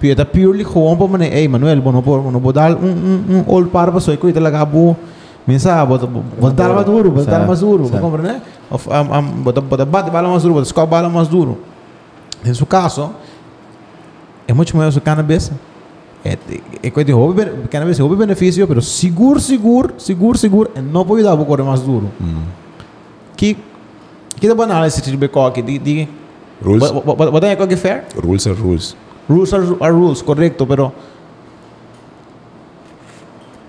Pure, está purely gewoon para maneira, ei, Manuel, bueno, por, não vou dar um, um, um all para pessoa que está legal, vou dar mais duro, vou dar mais duro, compreende? Of, um, um, bota, bota bate bala mais duro, bota score bala mais duro. Em seu caso, é muito melhor o cannabis. É, é coisa de hobby, cannabis é hobby benefício, pero seguro, seguro, seguro, seguro, não pode dar para correr mais duro. Que que da banal esse tipo de coque, de Rules, Bota aí coque fair? rules are rules. Rules are, are rules, correcto, pero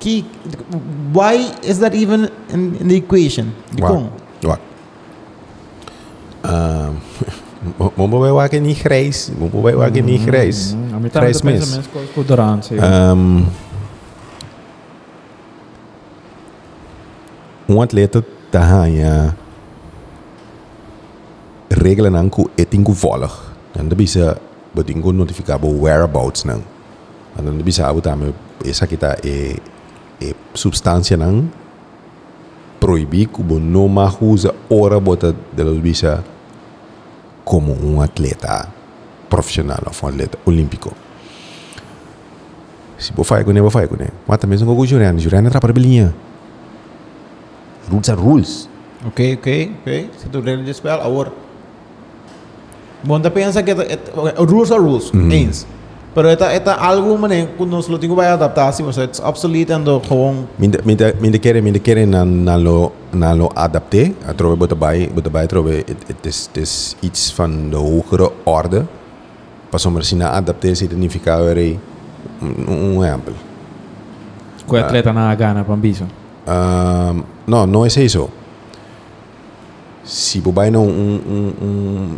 key why is that even in, in the equation Waarom? Waarom? Momo vai wagen niet grijs. Momo vai wagen niet grijs. Grijs mens. Um, *laughs* um atleta tá ganha regra não que é tingo volig. Dan de bisa betingo notificable whereabouts não. Dan de bisa abu tá me essa kita é e substância nang proibir que não mais usa hora bota de los bisa como um atleta profissional ou um atleta olímpico. Se vou fazer com ele, vou fazer com ele. Mas também são com o Juliano. Juliano atrapalha a belinha. Rules are rules. Ok, ok, ok. Se tu regra de spel, agora. Bom, pensa que é, é, rules are rules, eens. Pero esta, esta algo mané, eh, cuando se lo tengo para adaptar, así, o sea, es obsolete en lo gewoon. Minder keren, minder keren na, na lo, na lo adapté, a trobe botabay, botabay trobe, eh, het eh, is, het is iets van de hogere orde. Pas om er adapte adapté significa weer un ejemplo. ¿Cuál ah. atleta na gana, Pambiso? Um, no, no es eso. si Bobay un, un, un,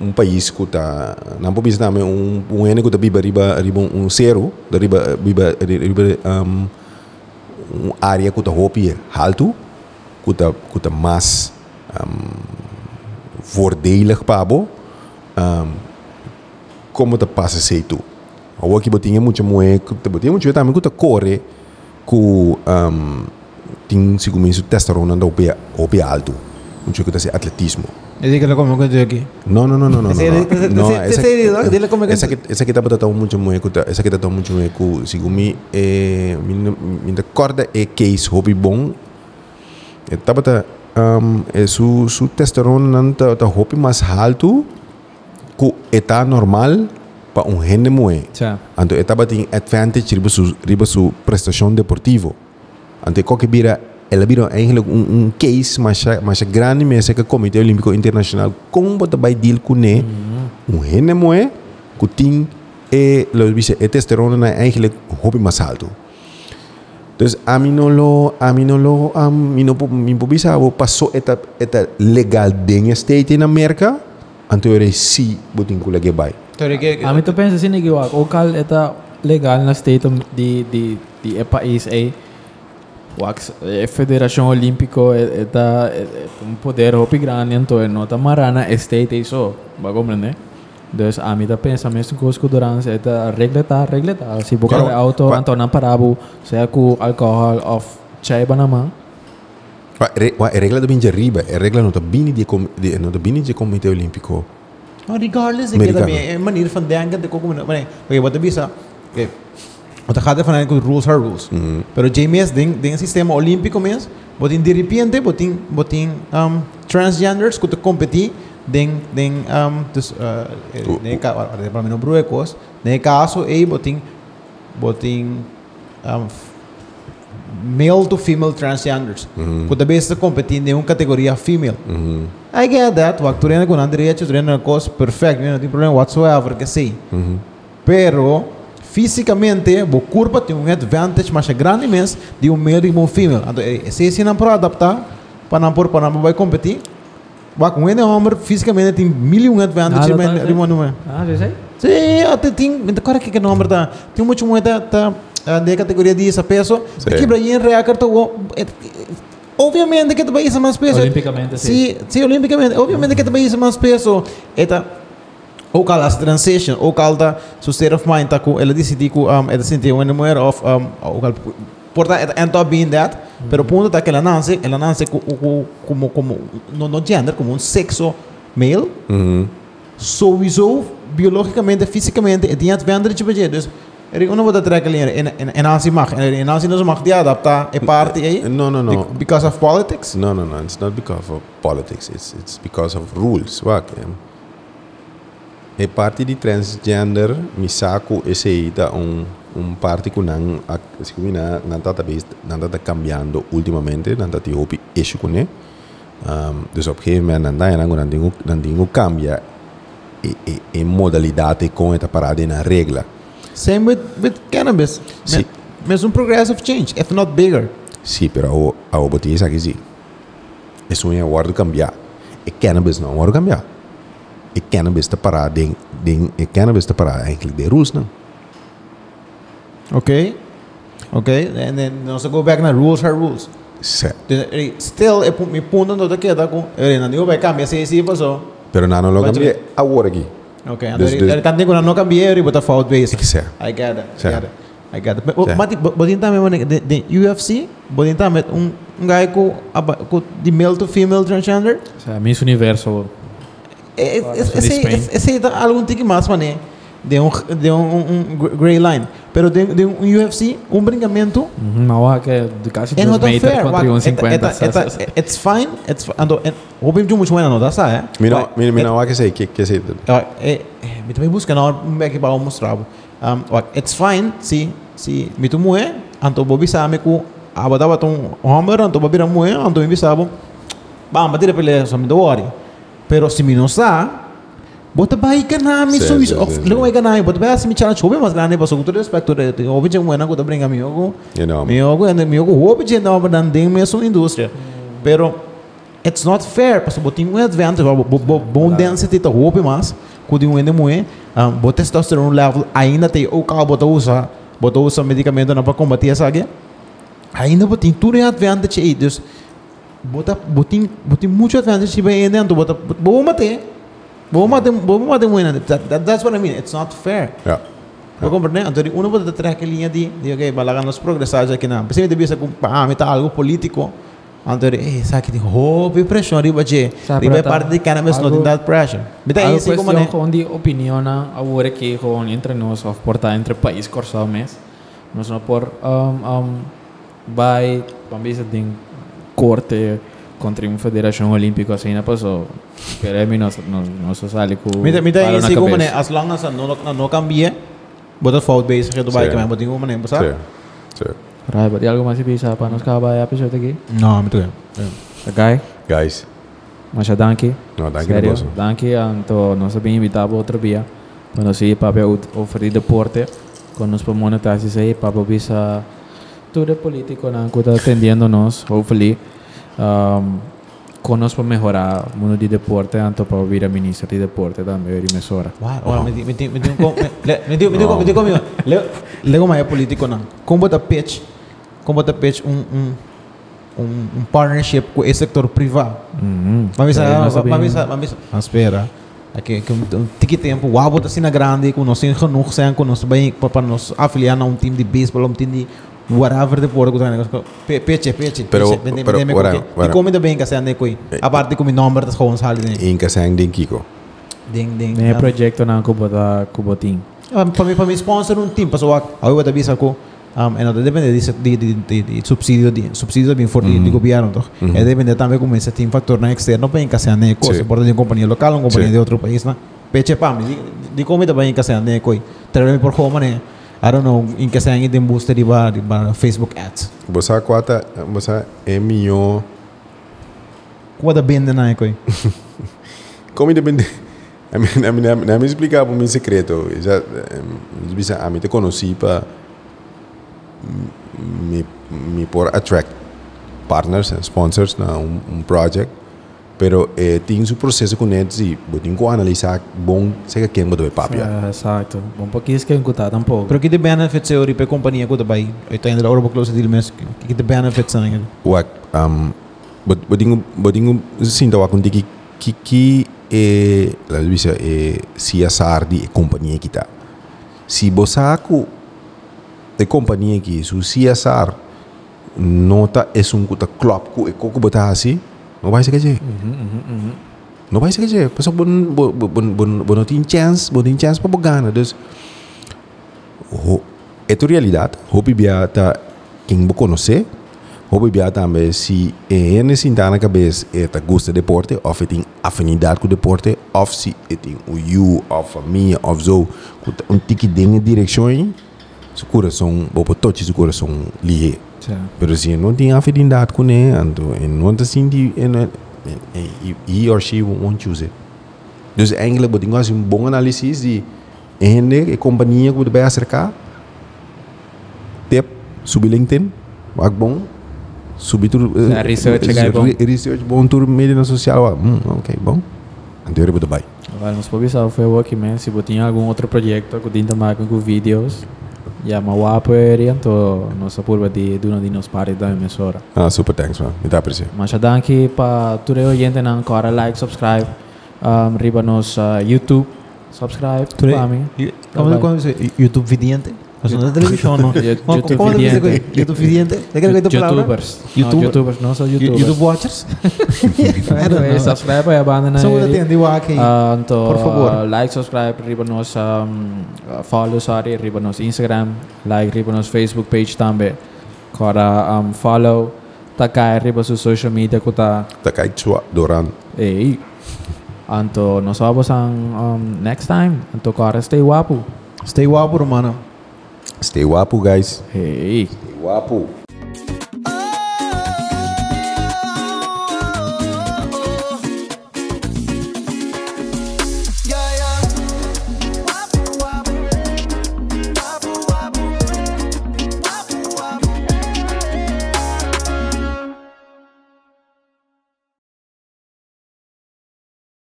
un país ku ta. Nampu bis name un un ene ku ta biba riba riba un zero da riba biba riba um un área ku ta hopi haltu ku ta ku ta mas um voordelig pabo um como ta passa sei tu? A o que botinha muito moe ku ta botinha muito também ku ta corre ku um tin segundo isso testosterona da opia opia alto muito que tá se atletismo digo como que eu digo aqui. no no no no no no no como que- essa que que tá botando muito que tá essa que tá muito moe que se comi é minha corda é case hobby bom tá bota um, é su su testosterona não tá tá hobby mais alto que está normal para um gente moe. Anto etapa tem advantage riba su riba su prestação deportivo. Ante qualquer bira ela virou eigenlijk um, um case mas mas grande mesa que comitê olímpico internacional. Como bota vai deal com né um, um renemoe eh? que tem e eh, los vice e testosterona na eigenlijk hobby mais alto. Entonces, a mí no lo, a mí no lo, a mí no, mi improvisado pasó esta, esta legal de en state en América, entonces sí, botíncula que va. A mí tú piensas en que, o cal, esta legal en la state de, de, de, de país, eh, a eh, Federación Olímpico eh, eh, está un poder grande, entonces no está marana, este te hizo, ¿va a comprender? Entonces, a mí te pensamiento que durante esta regla está, regla está. Si buscas el auto, entonces no Antona Parabu, sea con alcohol o chai banama. Regla de Binja Riba, regla no te bini de Comité Olímpico. Regardless, ik heb een manier van denken. Ik heb wat te weten. Wat gaat er vanuit que rules are rules. Mhm. Pero JMS, ding, ding sistema olímpico mes, wat in de repente, wat in, wat in um, transgenders, que competir, ding, ding, um, dus, uh, O- nee, ka, para não bruecos, nee, caso, ei, wat in, wat in, um, male to female transgenders. Mhm. Que também está competindo em uma categoria female. Mhm. I get that. Wak turena com direito, turena coisa perfeito, não tem problema whatsoever que sei. Mhm. Pero fisicamente, o corpo tem um advantage mais grande mesmo de um male e um female. Então, se se não para adaptar, para não por para não vai competir, Wak um homem fisicamente tem mil e um advantage Ah, mais tá, de uma número. Ah, já sei? Sim, até tem, então cara que que não tá, tem muito moeda tá de categoria de essa peso, que para ir reacar to obviamente que tu vai isso mais peso. Olimpicamente, sim. Sim, olimpicamente. Obviamente que tu vai isso mais peso. Eta ou cala as transition, ou cala su state of mind com ela decidi com um ela sentiu uma mulher of um ou cala porta eta end up being that, pero o ponto tá que ela nasce, ela nasce co- co- como como no no gender, como um sexo male Mhm. sowieso biologicamente, fisicamente, het die advantage de dus er is een wat trek alleen en en en als je mag en als je dus mag die adapta e party aí No, no, no. because of politics No, no, no. It's not because of politics. It's it's because of rules. Wak. Um, e parte di transgender misako ese da un un parte con nan siccome na nan tata based nan tata cambiando ultimamente nan tata hopi esce con ne um, op een gegeven moment nan dai nan nan dingo nan dingo cambia e e e modalidade com esta parada na regra same with with cannabis Sì. mas um progressive change if not bigger Sì, però a a botti sa che sì. E sono in guardo cambiare. E cannabis non guardo cambiare. E cannabis te para ding ding e cannabis te para eigenlijk de rules não. okay okay and then nós go back na rules are rules er is still e mi punto no que da com er não vai cambiar se se passou Pero não não cambia agora aqui. okay er tanto que não cambiar e botar fault base Ik zeg. I get it. I Sim. get it. I get it. But. Mati, bodin também, mano, de, de UFC, bodin também um, um guy com, de male to female transgender. O sea, Miss Universo. É, claro. é, esse, esse tá algum tique mais, mané. De um, de um, um gray line. Pero de, de um UFC, um brincamento. Não, uhum, que de caixa de 2 metros contra 1,50. It's fine. It's fine. Ando, eh, hoping que muito bem anotar, sabe? Mira, mira, eh, mira, que sei, que, que sei. Ah, eh, me também busca na hora, me que para mostrar. Um, it's fine, sim, sim. Me tu moe, anto bobi sabe que abadaba ah, tão homer, anto bobi ramue, anto me bisabo. Ah, Bamba, tira pele, só me dou hora. Pero si mi não sa, bota bai kana mi Sim, so is of sim. vai kana, bota bai mi chana chobe mas grande paso tu respeito de obi je muena ku da brinca mi ogo. You know. Mi ogo and mi ogo obi je na obadan ding mi so indústria. Pero it's not fair que botin um advantage bo bo bo bom density ta hope mas ku di um ende moe um, bo testosterone level ainda tem o cal bota usa bota usa medicamento na para combater essa área ainda botin tudo é advantage aí dus bota, botin, botin mucho transition in there, bota, bomate, bomate, bomate buena. That, that's what I mean. It's not fair. Yeah. Eu compreendo. Então, uma pode ter aquela linha de, de ok, balaga nos progressar aqui não. Pensei que devia ser com, ah, me tá algo político. Então, eh, sabe que tem hobby pressão riba de, riba parte de cara mas não tem that pressure. Me tá isso como né? Com de opinião a hora que com entre nós of porta entre país corso mês. Nós não por um um by vamos dizer corte contra uma federação olímpica assim não passou pero mim nós nós nós sale com aí na sim como né. As long as não não não cambia. Bota fault base que Sim. que mais botinho como né? Sì. Rai, berarti algo masih bisa para nós acabar a episode aqui Não, muito bem. ok Guys. mas já danke No, danke Sério, danke então nós bem invitado outro dia nós ir para oferecer deporte com nós para monetizar aí para bisa Tú futuro político nanku está atendiéndonos, hopefully. Um, conos para mejorar el mundo de deporte, tanto para vir a ministra de deporte también, y mesora. Wow, wow. me me me me me conmigo. Luego más político, ¿no? ¿Cómo te pitch? ¿Cómo te pitch un, un, un, un partnership con el sector privado? Mm-hmm. Vamos a ver, vamos a ver. Espera. Aqui, que um tique tempo, o Abo está sendo grande, com nós temos genoeg, com nós bem, para nos afiliar a um time de beisebol, um time de whatever de por que negócio peche peche pero peche, pero agora agora como também que sendo coi a parte como número das coisas ali em que sendo ding kiko. Ding ding né projeto na cubo da cubo team ah, para mim para mim sponsor um team para só aí eu também saco um, en dat depende de, de, de, de, de subsidio de subsidio bien fuerte mm -hmm. de gobierno mm -hmm. depende también como ese tiene factor na externo para que sean de cosas sí. por de compañía local una compañía sí. de otro país na peche pam de, de, de como también que sean de coi traerme por joven manera I don't know encaixar em de booster de bar de bar Facebook ads você é minha como da bende na coi Como depende. A mim, a mim, a mim, explicar para mim secreto. Já, bisa, a mim te conheci para me, me por attract partners sponsors na um, um project. Pero eh, tem seu processo com eles e tem que analisar bom se quem vai papia. Ah, Exacto. Bom pouquinho que eu kuta tampouco. pero que de benefits é ori para companhia que também eu tenho ainda hora close deal mas que de benefits são ainda Wak, um, bodingo, bodingo, sinta wak kundi ki, ki, ki, eh, lalu bisa, eh, CSR di companhia kita. Si bosaku, de companhia ki, su CSR, nota es un kuta club ku, e koko bota assim, não vai ser que Não vai ser que Pessoal, bon, bon, bon, bon, tem chance, bon chance para ganhar. Dus, ho, é a realidade. Hope bia tá quem vou conhecer. Hope bia também se é necessidade na cabeça é tá gosta de deporte, ou se tem afinidade com deporte, ou se é tem o you, ou família, ou com um tique de direção, seu coração, para todos seu coração lié. Pero se não tem afinidade com ele, então, e não está sentindo, he or she won't choose it. Dus eigenlijk moet ik als een bom analyse de ene companhia que vai acercar, tip, subir LinkedIn, wag bom, subir tudo, Ja, research, bom. research bom tudo media social, hum, ok, bom, então ele vai. Agora, nos foi o man. Se você tem algum outro projeto que tinha mais com vídeos, ya Yeah, mawaaperijanto nosa purva di duna di nos pari da emisora. Ah, super thanks man. me da Muito apreciado. Mas danke pa ture oyente nan kora like, subscribe. Um, riba nos uh, YouTube, subscribe. Ture, pa mi. Como é que YouTube vidente? Mas *laughs* não é televisão, não. YouTube Como- como dice vidente. que- YouTube vidente. ¿De qué es palabra? YouTubers. YouTube- No, YouTubers, no son You- YouTubers. YouTube watchers? *laughs* Anyway, know. subscribe para a banda na São ele. atende o aqui. Ah, então, Por favor. ah, like, subscribe, riba nos um, ah, follow, sorry, riba nos Instagram, like, riba nos Facebook page também. Agora, um, follow, takay, riba sa social media ko ta. Tá cai sua doran. Eh, anto, nos vemos ang um, next time. Anto, agora, stay wapo. Stay guapo, mano. Stay guapo, guys. Hey. Stay.